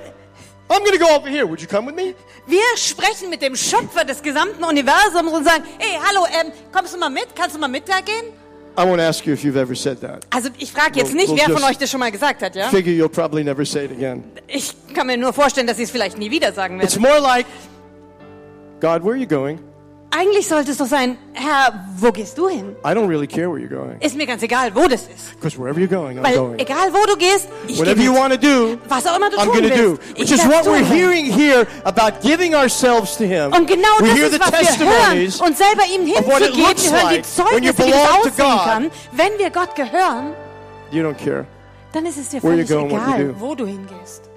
I'm going to go over here. Would you come with me? Wir sprechen mit dem Schöpfer des gesamten Universums und sagen, hey, hallo, ähm, kommst du mal mit? Kannst du mal mit da gehen? I won't ask you if you've ever said that. Also ich frage jetzt We'll- nicht, we'll wer von euch das schon mal gesagt hat, ja? Figure you'll probably never say it again. Ich kann mir nur vorstellen, dass sie es vielleicht nie wieder sagen It's werden. more like, God, where are you going? Eigentlich sollte es doch sein, Herr, wo gehst du hin? I don't really care where you're going. Ist mir ganz egal, wo das ist. Because wherever you're going, I'm Weil going. egal, wo du gehst, ich Whatever you want to do, Was auch immer du I'm tun to do. willst. Which ich is what we're hearing here about giving ourselves to Him. Und genau we das ist, was wir hören. Und selber ihm hinzugeben, wir hören die Zeugnisse, belong to aussehen kann. Wenn wir Gott gehören, You don't care. dann ist es dir völlig egal, wo du hingehst.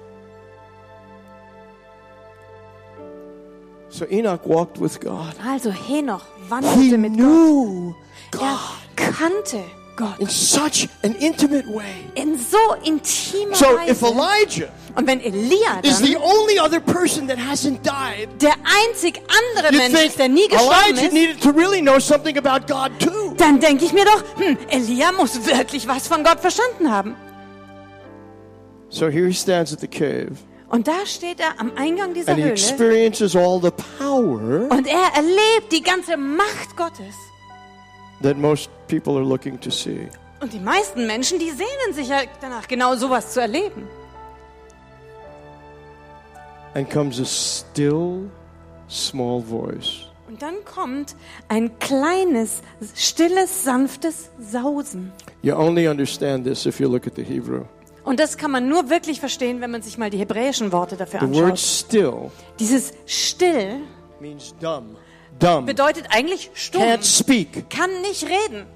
So Enoch walked with God. Also Henoch He wandelte mit Gott. knew Er God kannte Gott in such an intimate way. in so intimer So if Weise. Elijah Und wenn Elia is the dann only other person that hasn't died, der einzig andere Mensch ist, der nie gestorben Elijah ist, needed to really know something about God too. dann denke ich mir doch, hm, Elia muss wirklich was von Gott verstanden haben. So here he stands at the cave Und da steht er am Eingang dieser and he Höhle experiences all the power und er erlebt die ganze Macht Gottes. that most people are looking to see. Und die meisten Menschen, die sehnen sich ja danach, genau sowas zu erleben. And comes a still, small voice. Und dann kommt ein kleines, stilles, sanftes Sausen. You only understand this if you look at the Hebrew. Und das kann man nur wirklich verstehen, wenn man sich mal die hebräischen Worte dafür The word anschaut. still Dieses still means dumb. Dumb. bedeutet eigentlich stumm, Can't speak. kann nicht reden.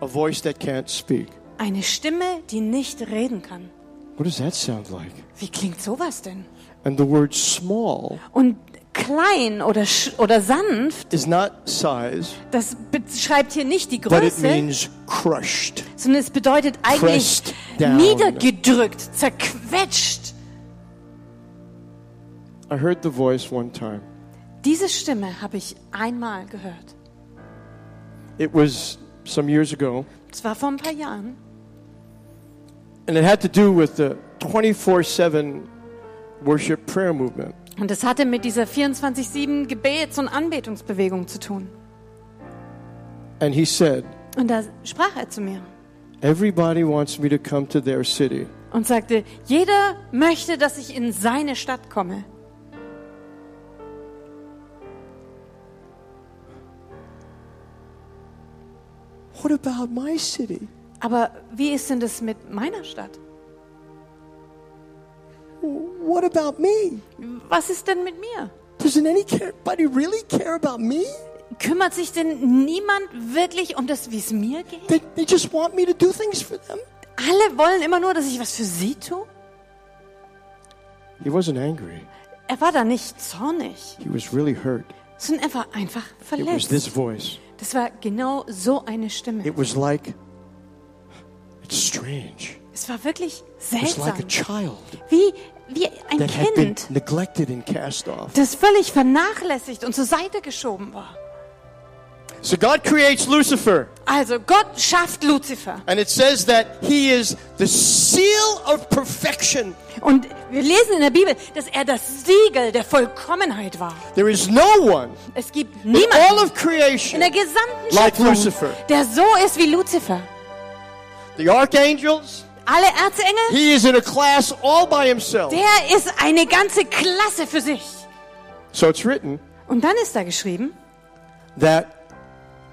A voice that can't speak. Eine Stimme, die nicht reden kann. What does that sound like? Wie klingt sowas denn? And the word small Und klein oder, oder sanft, is not size, das beschreibt hier nicht die but it Größe, means crushed. sondern es bedeutet eigentlich niedergedrückt, zerquetscht. I heard the voice one time. Diese Stimme habe ich einmal gehört. It was some years ago, Das war vor ein paar Jahren. and it had to do with the 24 7 worship prayer movement. Und es hatte mit dieser 24-7 Gebets- und Anbetungsbewegung zu tun. And he said, Und da sprach er zu mir Everybody wants me to come to their city. und sagte, jeder möchte, dass ich in seine Stadt komme. What about my city? Aber wie ist denn das mit meiner Stadt? What about me? Was ist denn mit mir? Doesn't anybody really care about me? Kümmert sich denn niemand wirklich um das, wie es mir geht? They, they just want me to do things for them. Alle wollen immer nur, dass ich was für sie tue. He wasn't angry. Er war da nicht zornig, He was really hurt. sondern er war einfach It was this verletzt. voice. Das war genau so eine Stimme. It was like, it's strange. Es war wirklich It was like a seltsam. child Wie, wie ein Kind, neglected and cast off. das völlig vernachlässigt und zur Seite geschoben war. So God creates Lucifer, Also Gott schafft Luzifer. and it says that he is the seal of perfection. Und wir lesen in der Bibel, dass er das Siegel der Vollkommenheit war. There is no one Es gibt in all niemanden of creation, in der gesamten like Schöpfung, Lucifer. der so ist wie Luzifer. the archangels, Alle Erzengel, he is in a class all by himself. der ist eine ganze Klasse für sich. So it's written Und dann ist da geschrieben, that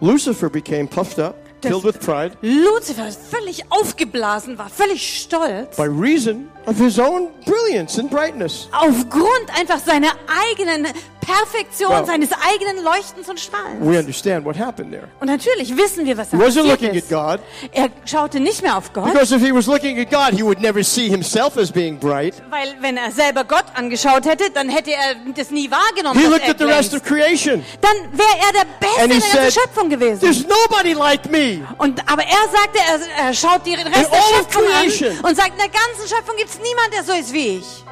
Lucifer became puffed up, filled with pride, Luzifer völlig aufgeblasen war, völlig stolz, by reason of his own brilliance and brightness. aufgrund einfach seiner eigenen Perfektion, Well- seines eigenen Leuchtens und Strahlens. We understand what happened there. Und natürlich wissen wir, was da passiert looking at ist. God, Er schaute nicht mehr auf Gott, because if he was looking at God, he would never see himself as being bright. weil wenn er selber Gott angeschaut hätte, dann hätte er das nie wahrgenommen, He looked at the rest of creation. Dann wäre er der Beste in der said, Schöpfung gewesen. There's nobody like me. Und, aber er sagte, er, er schaut den Rest In der Schöpfung creation. an und sagt, in der ganzen Schöpfung gibt es niemand, der so ist wie ich.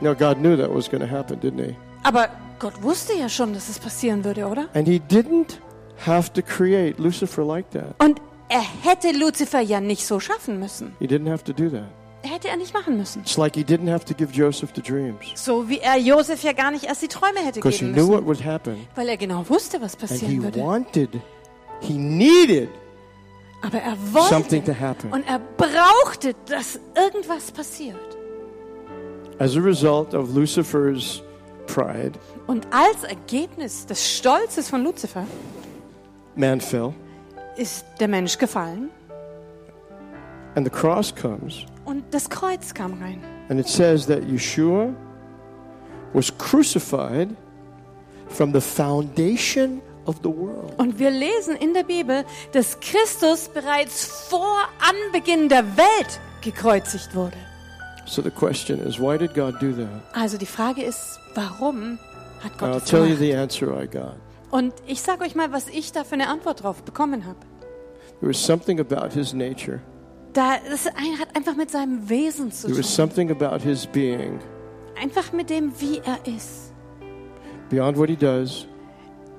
No, God knew that was going to happen, didn't he? Aber Gott wusste ja schon, dass es passieren würde, oder? And he didn't have to create Lucifer like that. Und er hätte Luzifer ja nicht so schaffen müssen. He didn't have to do that. hätte er nicht machen müssen. It's like he didn't have to give Joseph the dreams So wie er Josef ja gar nicht erst die Träume hätte because he geben knew what would happen. Weil er genau wusste, was And he passieren würde. wanted, he needed Aber er something to wollte happen. und er brauchte, dass irgendwas passiert. As a result of Lucifer's pride, Und als Ergebnis des Stolzes von Luzifer man fell, ist der Mensch gefallen and the cross comes. und das Kreuz kam rein. And it says that Yeshua was crucified from the foundation of the world. Und wir lesen in der Bibel, dass Christus bereits vor Anbeginn der Welt gekreuzigt wurde. So the question is, why did God do that? Also die Frage ist, warum hat I'll tell you the answer I got. Und ich sage euch mal, was ich da für eine Antwort drauf bekommen habe. There was something about his nature. Da, das ein- hat einfach mit seinem Wesen zu There was tun. something about his being Einfach mit dem, wie er ist. beyond what he does,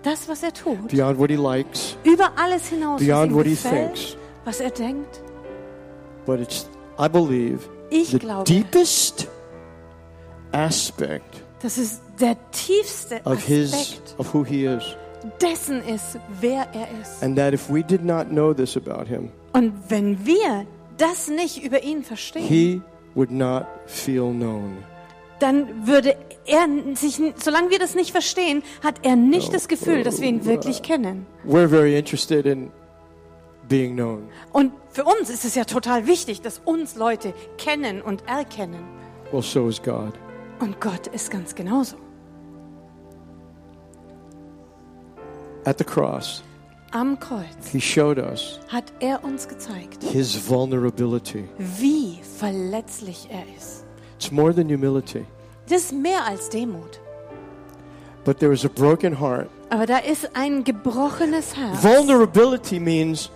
Das, was er tut. beyond what he likes, Über alles hinaus, was beyond ihm what he gefällt, thinks. was er denkt. But it's, I believe, Ich the glaube, deepest aspect das ist der tiefste of his, Aspekt of who he is. dessen ist, wer er ist. And that if we did not know this about him, Und wenn wir das nicht über ihn verstehen, he would not feel known. dann würde er sich, solange wir das nicht verstehen, hat er nicht Oh, das Gefühl, dass wir ihn oh, wirklich kennen. We're very interested in being known. Und für uns ist es ja total wichtig, dass uns Leute kennen und erkennen. Well, so is God. Und Gott ist ganz genauso. At the cross, Am Kreuz he showed us hat er uns gezeigt, his vulnerability. wie verletzlich er ist. It's more than humility, Das ist mehr als Demut. but there is a broken heart. Aber da ist ein gebrochenes Herz. Vulnerability means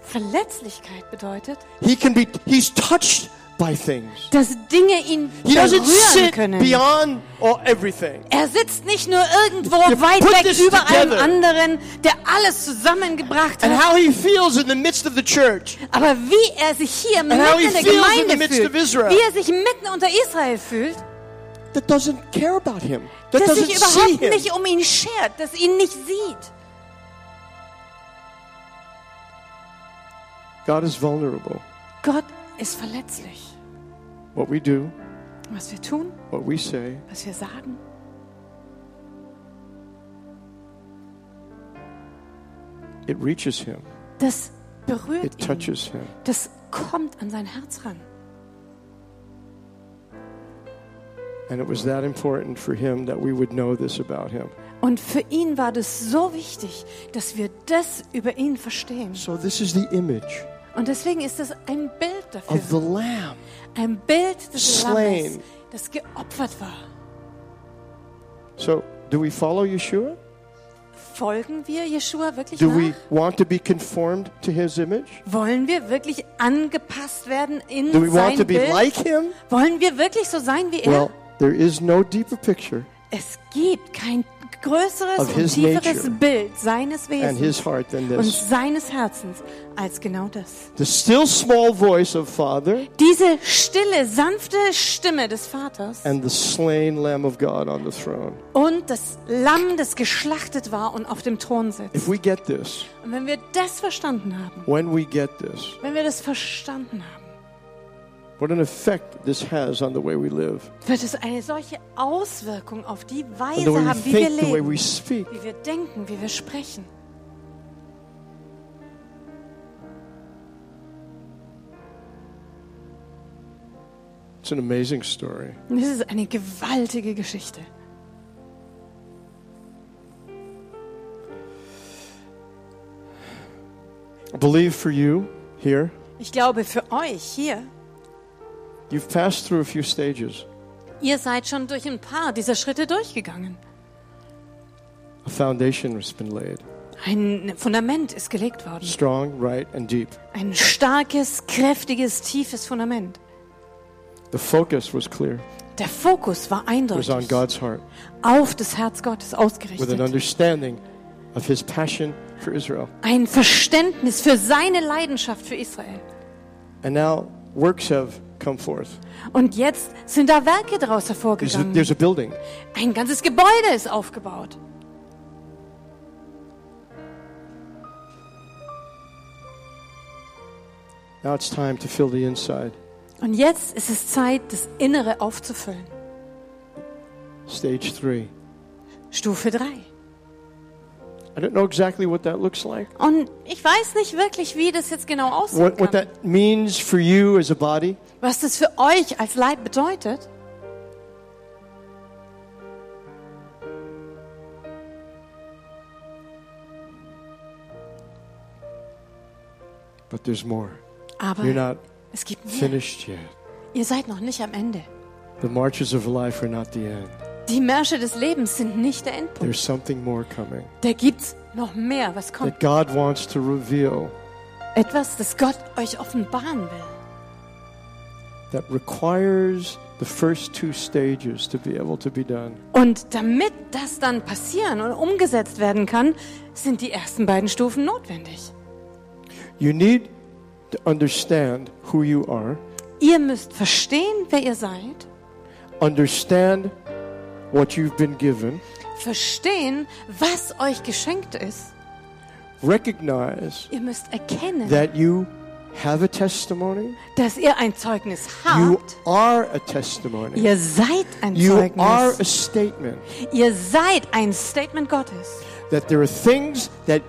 Verletzlichkeit bedeutet, he can be, he's touched by things. dass Dinge ihn He doesn't sit können. beyond all, everything. Er sitzt nicht nur irgendwo You weit weg über einem anderen, der alles zusammengebracht And hat. how he feels in the midst of the church. Aber wie er sich hier mitten in der in Gemeinde midst fühlt, wie er sich mitten unter Israel fühlt, That doesn't care about him. That dass doesn't sich see überhaupt him. nicht um ihn schert, dass ihn nicht sieht. God is vulnerable. Gott ist verletzlich. What we do, Was wir tun, what we say, was wir sagen, it reaches him. das berührt It ihn. touches him. Das kommt an sein Herz ran. And it was that important for him that we would know this about him. Und für ihn war das so wichtig, dass wir das über ihn verstehen. So this is the image Und deswegen ist es ein Bild dafür. of the lamb. Ein Bild des Slain. Lammes, das geopfert war. So do we follow Yeshua? Folgen wir Jeshua wirklich Do nach? we want to be conformed to his image? Wollen wir wirklich angepasst werden in Do we want sein to be Bild? like him? Wollen wir wirklich so sein wie er? Well, there is no deeper picture es gibt kein größeres und tieferes Bild seines and Wesens his heart than und seines Herzens als genau das. The still small voice of Father Diese stille, sanfte Stimme des Vaters and the slain Lamb of God on the throne. und das Lamm, das geschlachtet war und auf dem Thron sitzt. If we get this, Und wenn wir das verstanden haben, when we get this, wenn wir das verstanden haben, what an effect this has on the way we live, wird es eine solche Auswirkung auf die Weise haben, wie wir think, the way we leben, speak. wie wir denken, wie wir sprechen. It's an amazing story. Das ist eine gewaltige Geschichte. I believe for you here, Ich glaube, für euch hier, you've passed through a few stages. ihr seid schon durch ein paar dieser Schritte durchgegangen. A foundation has been laid, Ein Fundament ist gelegt worden. strong, right, and deep. Ein starkes, kräftiges, tiefes Fundament. The focus was clear. Der Fokus war It was on eindeutig God's heart auf das Herz Gottes with an ausgerichtet. understanding of his passion for Israel. Ein Verständnis für seine Leidenschaft für Israel. And now works have come forth. Und jetzt sind da Werke daraus There's a, hervorgegangen. there's a building. Ein ganzes Gebäude ist aufgebaut. Now it's time to fill the inside. Und jetzt ist es Zeit, das Innere aufzufüllen. Stage three. Stufe 3. I don't know exactly what that looks like. Und ich weiß nicht wirklich, wie das jetzt genau aussehen What, what that means for you as a body. Was das für euch als Leib bedeutet. But there's more. Aber You're not es gibt mehr. finished yet. Ihr seid noch nicht am Ende. The marches of life are not the end. Die Märsche des Lebens sind nicht der Endpunkt. There's something more coming Da gibt's noch mehr, was kommt. that God wants to reveal Etwas, das Gott euch offenbaren will. that requires the first two stages to be able to be done. Und damit das dann passieren und umgesetzt werden kann, sind die ersten beiden Stufen notwendig. You need to understand who you are, Ihr müsst verstehen, wer ihr seid, understand what you've been given, verstehen, was euch geschenkt ist. recognize Ihr müsst erkennen, that you have a testimony, dass ihr ein Zeugnis you habt. are a testimony, Ihr seid ein you are a Zeugnis. statement, Ihr seid ein Statement Gottes. that there are things that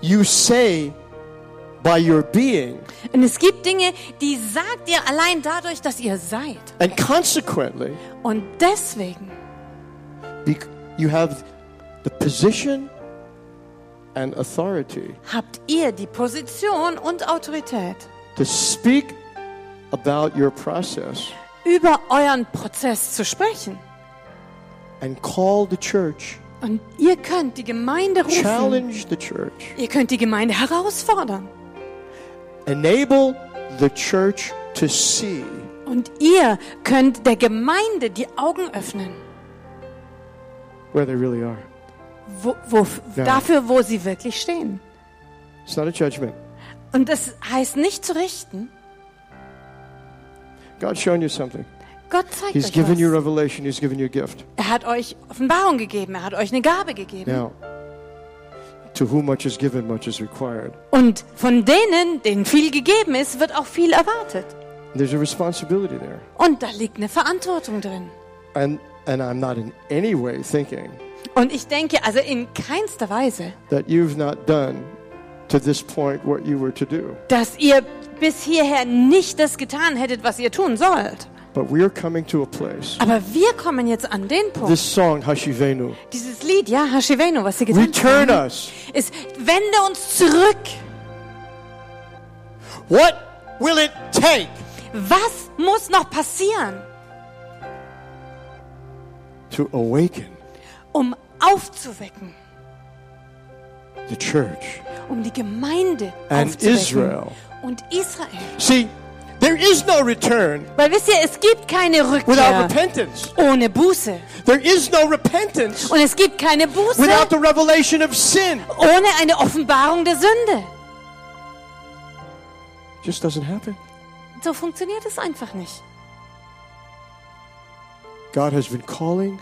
you say by your being, Und es gibt Dinge, die sagt ihr allein dadurch, dass ihr seid. and consequently, Und deswegen you have the position and authority habt ihr die Position und Autorität, to speak about your process über euren Prozess zu sprechen. and call the church, Und ihr könnt die Gemeinde rufen. challenge the church, Ihr könnt die Gemeinde herausfordern. enable the church to see Und ihr könnt der Gemeinde die Augen öffnen. Where they really are. Wo, wo. Dafür, wo sie wirklich stehen. It's not a judgment. Und das heißt nicht zu richten. God's shown you something. Gott zeigt He's euch given you was. revelation. He's given you a gift. Er hat euch Offenbarung gegeben. Er hat euch eine Gabe gegeben. Now, to whom much is given, much is required. Und von denen, denen viel gegeben ist, wird auch viel erwartet. There's a responsibility there. Und da liegt eine Verantwortung drin. And, and I'm not in any way thinking Und ich denke, also in keinster Weise, that you've not done to this point what you were to do. dass ihr bis hierher nicht das getan hättet, was ihr tun sollt. But we are coming to a place. Aber wir kommen jetzt an den Punkt. This song, Hashivenu, Dieses Lied, ja, Hashivenu, was sie gesagt return haben, us. ist, wende uns zurück. What will it take Was muss noch passieren, to awaken um aufzuwecken, the church um die Gemeinde and aufzuwecken Israel? und Israel? See, there is no return Weil wisst ihr, es gibt keine without Rückkehr repentance. ohne Buße. There is no repentance Und es gibt keine Buße without the revelation of sin. ohne eine Offenbarung der Sünde. just doesn't happen. So funktioniert es einfach nicht. God has been calling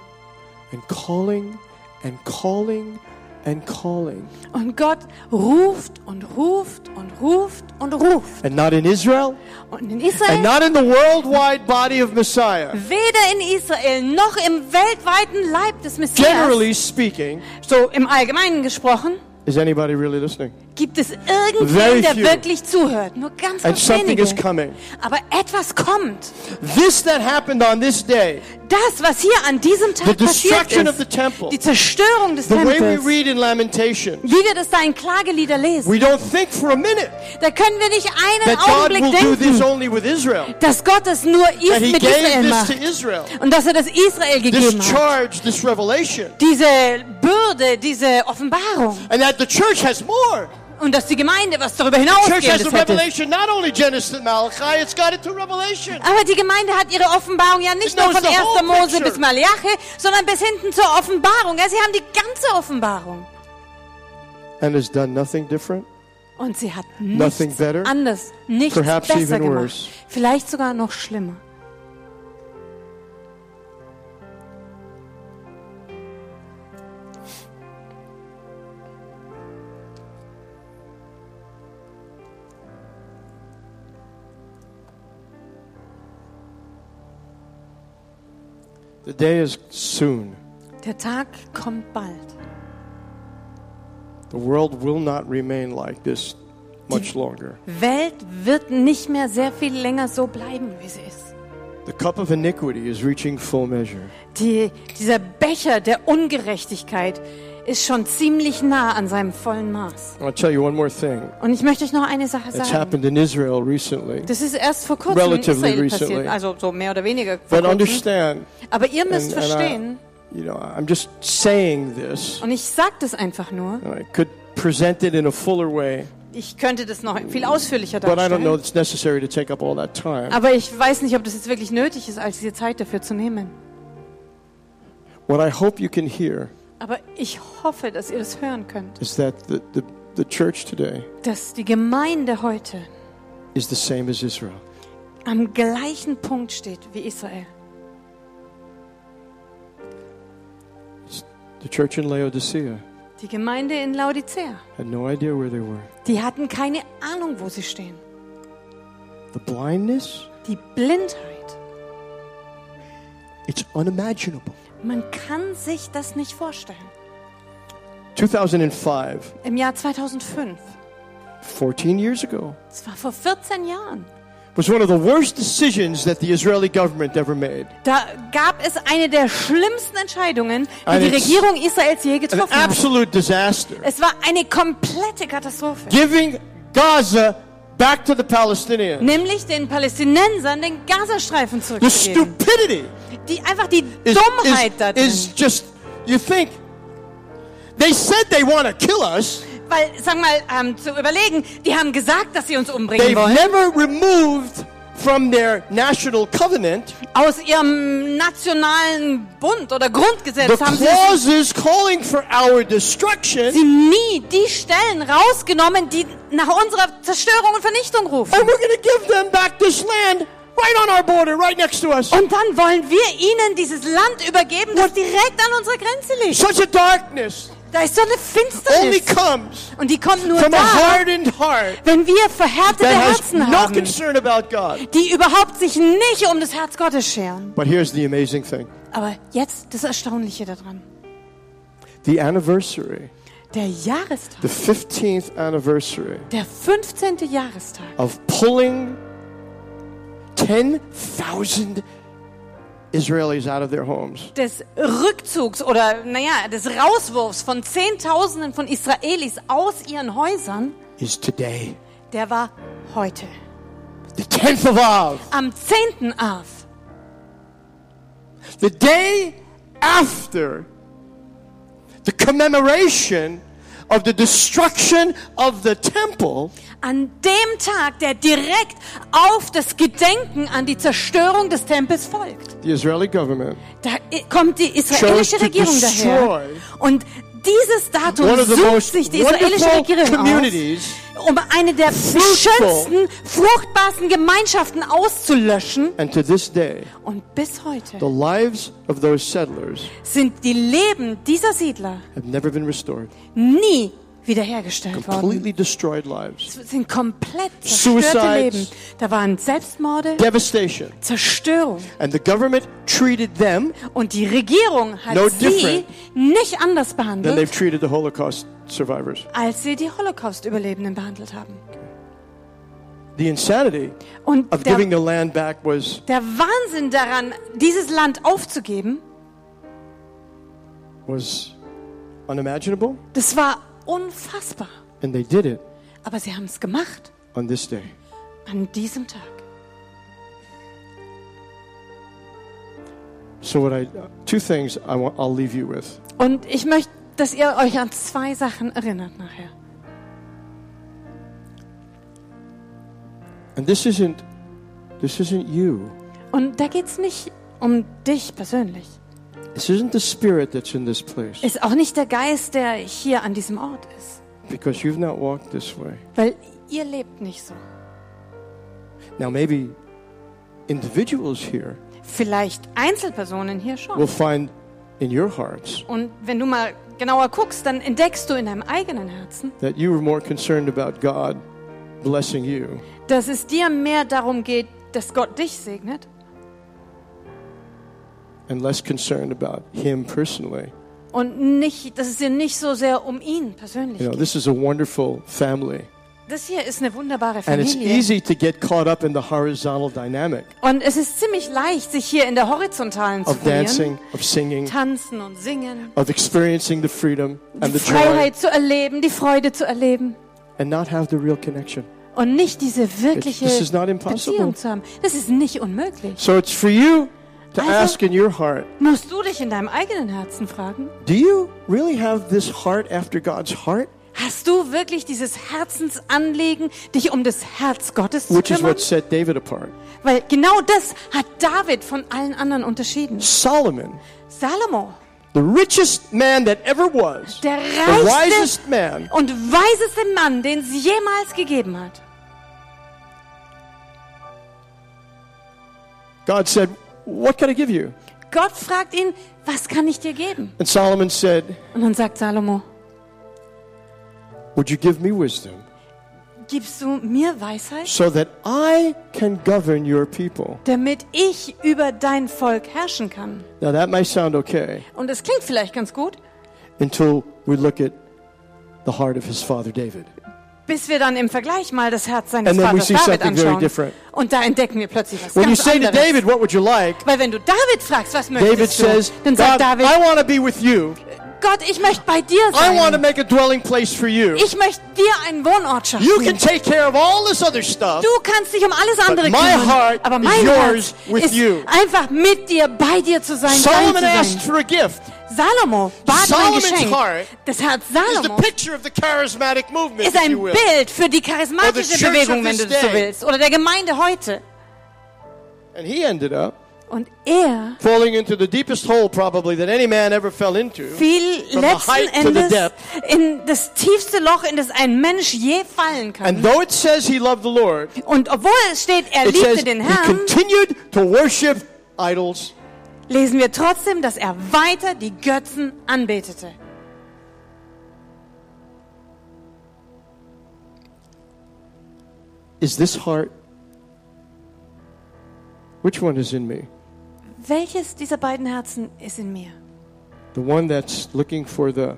and calling and calling and calling. Und Gott ruft und ruft und ruft und ruft. And not in Israel Und in Israel. and not in the worldwide body of Messiah. weder in Israel noch im weltweiten Leib des Messias, Generally speaking, so im Allgemeinen gesprochen, is anybody really listening? Gibt es irgendwen, der wirklich zuhört. Nur ganz, ganz wenige. is coming. Aber etwas kommt. This that happened on this day, Das, was hier an diesem the Tag passiert destruction of the ist, temple, die Zerstörung des the way we Tempels, read in Lamentation, wie wir das da in Klagelieder lesen, we don't think for a minute da können wir nicht einen that God Augenblick will do this denken, only with Israel. dass Gott es nur That is He mit gave Israel this macht to Israel. und dass er das Israel This gegeben hat. charge, this revelation. Diese Bürde, diese Offenbarung And that the church has more. Und dass die Gemeinde was darüber The church has the hinausgehendes hätte. revelation, not only Genesis and Malachi, it's got it to Revelation. Aber die Gemeinde hat ihre Offenbarung ja nicht nur von the 1. whole Mose picture. bis Malachi, sondern bis hinten zur Offenbarung. Ja, sie haben die ganze Offenbarung. And has done nothing different Und sie hat Nothing nichts better? anders, nichts Perhaps besser even gemacht. worse. Vielleicht sogar noch schlimmer. The day is soon. Der Tag kommt bald. The world will not remain like this much longer. Welt wird nicht mehr sehr viel länger so bleiben, wie sie ist. The cup of iniquity is reaching full measure. Die, dieser Becher der Ungerechtigkeit ist schon ziemlich nah an seinem vollen Maß. I'll tell you one more thing. Und ich möchte euch noch eine Sache It's sagen. happened in Israel recently. Das ist erst vor kurzem in Relatively Israel recently. passiert, also so mehr oder weniger vor But kurzem. understand, Aber ihr müsst And- and I- verstehen, you know, I'm just saying this. und ich sage das einfach nur, I could present it in a fuller way, ich könnte das noch viel ausführlicher but I don't know darstellen. it's necessary to take up all that time. Aber ich weiß nicht, ob das jetzt wirklich nötig ist, als diese Zeit dafür zu nehmen. What I hope you can hear Aber ich hoffe, dass ihr das hören könnt, is that the, the, the church today dass die Gemeinde heute is the same as Israel. am gleichen Punkt steht wie Israel. The church in Laodicea Die Gemeinde in Laodicea, had no idea where they were. die hatten keine Ahnung, wo sie stehen. The blindness, Die Blindheit, it's unimaginable. Man kann sich das nicht vorstellen. 2005, Im Jahr 2005, 14 years ago, das war vor 14 Jahren, was one of the worst decisions that the Israeli government ever made. da gab es eine der schlimmsten Entscheidungen, die And die Regierung Israels je An getroffen hat. absolute disaster. Es war eine komplette Katastrophe. Giving Gaza back to the Palestinians. Nämlich den Palästinensern den Gazastreifen The zurückzugeben. stupidity Die einfach die is, Dummheit da drin. is just, you think, they said they want to kill us. Weil, sag mal, ähm, zu überlegen, die haben gesagt, dass sie uns umbringen They've wollen. never removed from their national covenant Aus ihrem nationalen Bund oder the Grundgesetz haben sie clauses calling for our destruction. sie nie die Stellen rausgenommen, die nach unserer Zerstörung und Vernichtung rufen. And we're going to give them back this land right on our border, right next to us. Und dann wollen wir ihnen dieses Land übergeben, das direkt an unserer Grenze liegt. Such a darkness Da ist so eine only Finsternis. comes Und die kommt nur da, wenn wir verhärtete Herzen no haben, concern about God. die überhaupt sich nicht um das Herz Gottes scheren. But here's the amazing thing Aber jetzt das Erstaunliche daran. the anniversary, Der Jahrestag, the 15th anniversary der 15. Jahrestag of pulling 10,000 Israelis out of their homes des Rückzugs oder naja, des Rauswurfs von Zehntausenden von Israelis aus ihren Häusern, is today, der war heute. the 10th of Av, Am 10. Av, the day after the commemoration of the destruction of the temple. An dem Tag, der direkt auf das Gedenken an die Zerstörung des Tempels folgt. The Israeli government Da kommt die israelische Regierung daher. Und dieses Datum sucht sich die israelische Regierung aus, um eine der schönsten, fruchtbarsten Gemeinschaften auszulöschen. and to this day Und bis heute the lives of those settlers sind die Leben dieser Siedler have never been restored nie wiederhergestellt worden. completely destroyed lives Es sind komplett zerstörte Suicides. Leben. Da waren Selbstmorde, devastation Zerstörung. and the government treated them Und die Regierung hat No sie nicht anders than they've behandelt, treated the holocaust survivors als sie die Holocaust-Überlebenden behandelt haben. the insanity Und of der, giving the land back was der Wahnsinn daran, dieses Land aufzugeben, was unimaginable das war unfassbar. and they did it Aber sie haben es gemacht on this day an diesem Tag. so what i two things i want i'll leave you with Und ich möchte, dass ihr euch an zwei Sachen erinnert nachher. and this isn't this isn't you Und da geht es nicht um dich persönlich. This isn't the spirit that's in this place Ist auch nicht der Geist, der hier an diesem Ort ist. because you've not walked this way. Weil ihr lebt nicht so. Now, maybe individuals here Vielleicht Einzelpersonen hier will schon. find in your hearts Und wenn du mal genauer guckst, dann entdeckst du in deinem eigenen Herzen, that you were more concerned about God blessing you dass es dir mehr darum geht, dass Gott dich segnet and less concerned about Him personally. und nicht, dass es dir nicht so sehr um ihn persönlich You know, geht. this is a wonderful family. Das hier ist eine wunderbare And it's Familie. easy to get caught up in the horizontal dynamic Und es ist ziemlich leicht, sich hier in der horizontalen zu of dancing, verlieren. of singing, Tanzen und singen. of experiencing the freedom and Die the joy, Freiheit zu erleben, die Freude zu erleben. and not have the real connection. Und nicht diese wirkliche This is not impossible. Beziehung zu haben. Das ist nicht unmöglich. So it's for you to Also- ask in your heart Musst du dich in deinem eigenen Herzen fragen? do you really have this heart after God's heart? Hast du wirklich dieses Herzensanliegen, dich um das Herz Gottes zu Which is kümmern? what set David apart. Weil genau das hat David von allen anderen unterschieden. Solomon, Salomo, the richest man that ever was, der the reichste wisest man, und weiseste Mann, den es jemals gegeben hat. God said, What can I give you? Gott fragt ihn, was kann ich dir geben? And Solomon said, Und dann sagt Salomo, Would you give me wisdom gibst du mir Weisheit, so that I can govern your people? damit ich über dein Volk herrschen kann? Now that may sound okay Und es klingt vielleicht ganz gut, until we look at the heart of his father David. Bis wir dann im Vergleich mal das Herz seines And then we Vaters see David something very anschauen. different. Und da entdecken wir plötzlich was When you ganz say to anderes. David, What would you like? Weil wenn du David fragst, was möchtest David du, says, dann God, sagt David, I want to be with you. Gott, ich möchte bei dir I want to sein. make a dwelling place for you. Ich möchte dir einen Wohnort schaffen. You can take care of all this other stuff. Du kannst dich um alles andere my kümmern, heart aber is mein yours Herz with ist you. einfach mit dir, bei dir zu sein, dein Solomon zu asked sein. for a gift. Salomo um ein Geschenk. Das Herz Salomos movement, ist ein. Bild für die charismatische Bewegung, wenn du das so willst, oder der Gemeinde heute. And he ended up Und er falling into the deepest hole probably that any man ever fell into. fiel letzten height to the Endes depth. in das tiefste Loch, in das ein Mensch je fallen And kann. though it says he loved the Lord, Und obwohl es steht, er liebte den he Herrn, continued to worship idols. Lesen wir trotzdem, dass er weiter die Götzen anbetete. Is this heart? Which one is in me? Welches dieser beiden Herzen ist in mir? The one that's looking for the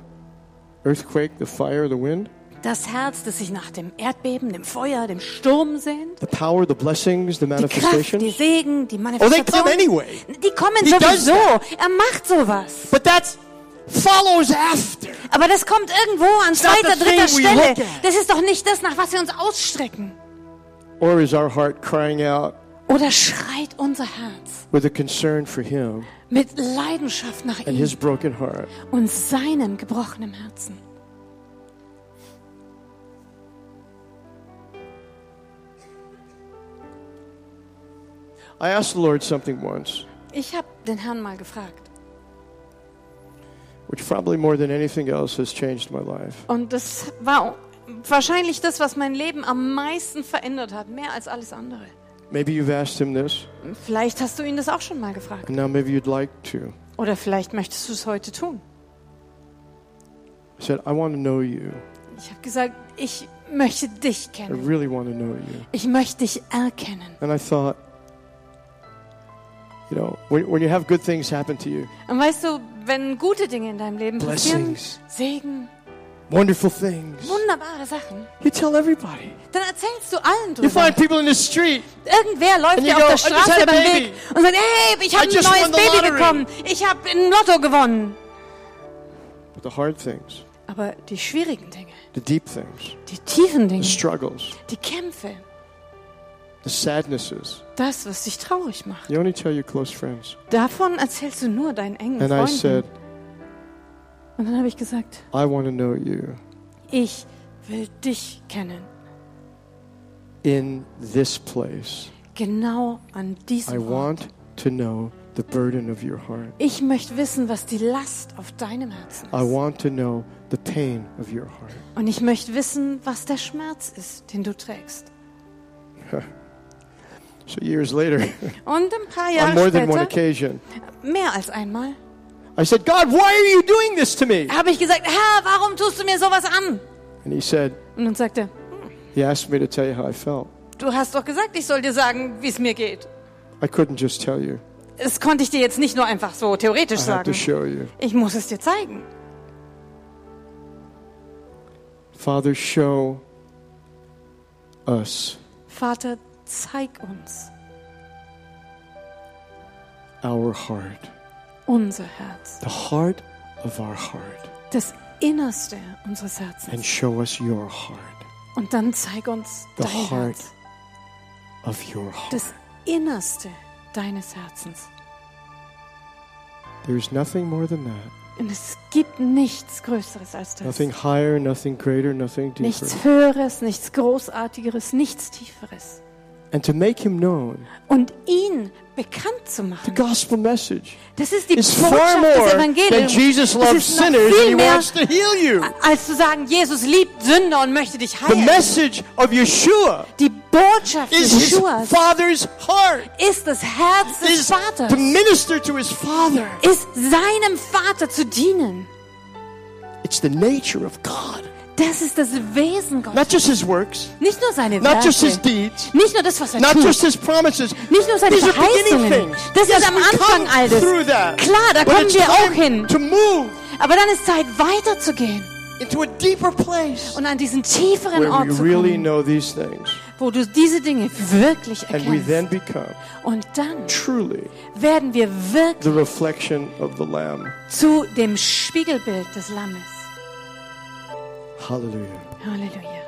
earthquake, the fire, the wind? Das Herz, das sich nach dem Erdbeben, dem Feuer, dem Sturm sehnt? The power, the blessings, the Die Kraft, die? Segen, die Oh, they come Manifestation? anyway. Die kommen He sowieso. Er macht sowas. But that follows after. Aber das kommt irgendwo an zweiter, dritter Stelle. Das ist doch nicht das, nach was wir uns ausstrecken. Or is our heart crying out Oder schreit unser Herz with a concern for Him mit Leidenschaft nach and ihm His broken heart? und seinem gebrochenen Herzen? I asked the Lord something once, Ich habe den Herrn mal gefragt. which probably more than anything else has changed my life. Und das war wahrscheinlich das, was mein Leben am meisten verändert hat, mehr als alles andere. Maybe you've asked Him this, Vielleicht hast du ihn das auch schon mal gefragt. and now maybe you'd like to. Oder vielleicht möchtest du es heute tun. I said, I want to know you. Ich habe gesagt, ich möchte dich I kennen. really want to know you. Ich möchte dich erkennen. And I thought, you know, when, when you have good things happen to you, Und weißt du, wenn gute Dinge in deinem Leben passieren, blessings, Segen, wonderful things, wunderbare Sachen, you tell everybody. dann erzählst du allen You drüber. find people in the street. Irgendwer läuft And dir you auf go, der "I just Straße a über den baby. Weg und sagt, hey, ich habe I ein just neues won the Baby lottery." bekommen. Ich habe ein Lotto gewonnen. But the hard things, Aber die schwierigen Dinge, the deep things, die tiefen the Dinge, struggles, die Kämpfe, the sadnesses, das, was dich traurig macht, you only tell your close friends. davon erzählst du nur deinen engen And I said, Freunden. Und dann habe ich gesagt, I want to know you ich will dich kennen. in this place. Genau an I diesem Ort. want to know the burden of your heart. Ich möchte wissen, was die Last auf deinem Herzen I ist. want to know the pain of your heart. Und ich möchte wissen, was der Schmerz ist, den du trägst. So years later, Und ein paar on Jahre more than one später, occasion, mehr als einmal, I said, God, why are you doing this to me? habe ich gesagt, Herr, warum tust du mir sowas an? And he said, Und dann sagte He asked me to tell you how I felt. du hast doch gesagt, ich soll dir sagen, wie es mir geht. I couldn't just tell you. Das konnte ich dir jetzt nicht nur einfach so theoretisch I had to sagen. show you. Ich muss es dir zeigen. Father, show us Vater, zeig uns our heart, unser Herz, the heart of our heart, das Innerste unseres and Herzens. show us your heart, Und dann zeig uns The dein heart Herz, of your heart. das Innerste deines Herzens. There's nothing more than that. Und es gibt nichts Größeres als das. Nothing higher, nothing greater, nothing deeper. Nichts Höheres, nichts Großartigeres, nichts Tieferes. And to make him known, Und ihn bekannt zu machen. the gospel message das ist die is far Botschaft des more than Evangeliums. Jesus loves ist sinners and viel he mehr, wants to heal you. als zu sagen, Jesus liebt Sünder und möchte dich The message of Yeshua Die Botschaft is des his father's heart. ist das Herz des Is Vaters. to minister to his father. Ist seinem Vater zu dienen. It's the nature of God. Das ist das Wesen Gottes. Not just his works, Nicht nur seine not just his deeds, nicht nur das, was er not tut, just his promises. nicht nur seine These Verheißungen. Das Yes, ist am Anfang all das. that. Klar, da kommen wir auch hin. Aber dann ist Zeit, weiterzugehen into a deeper place und an diesen tieferen Ort zu really kommen, know these things. wo du diese Dinge wirklich And we erkennst. then become Und dann truly werden wir wirklich the reflection of the Lamb. zu dem Spiegelbild des Lammes. Hallelujah. Hallelujah.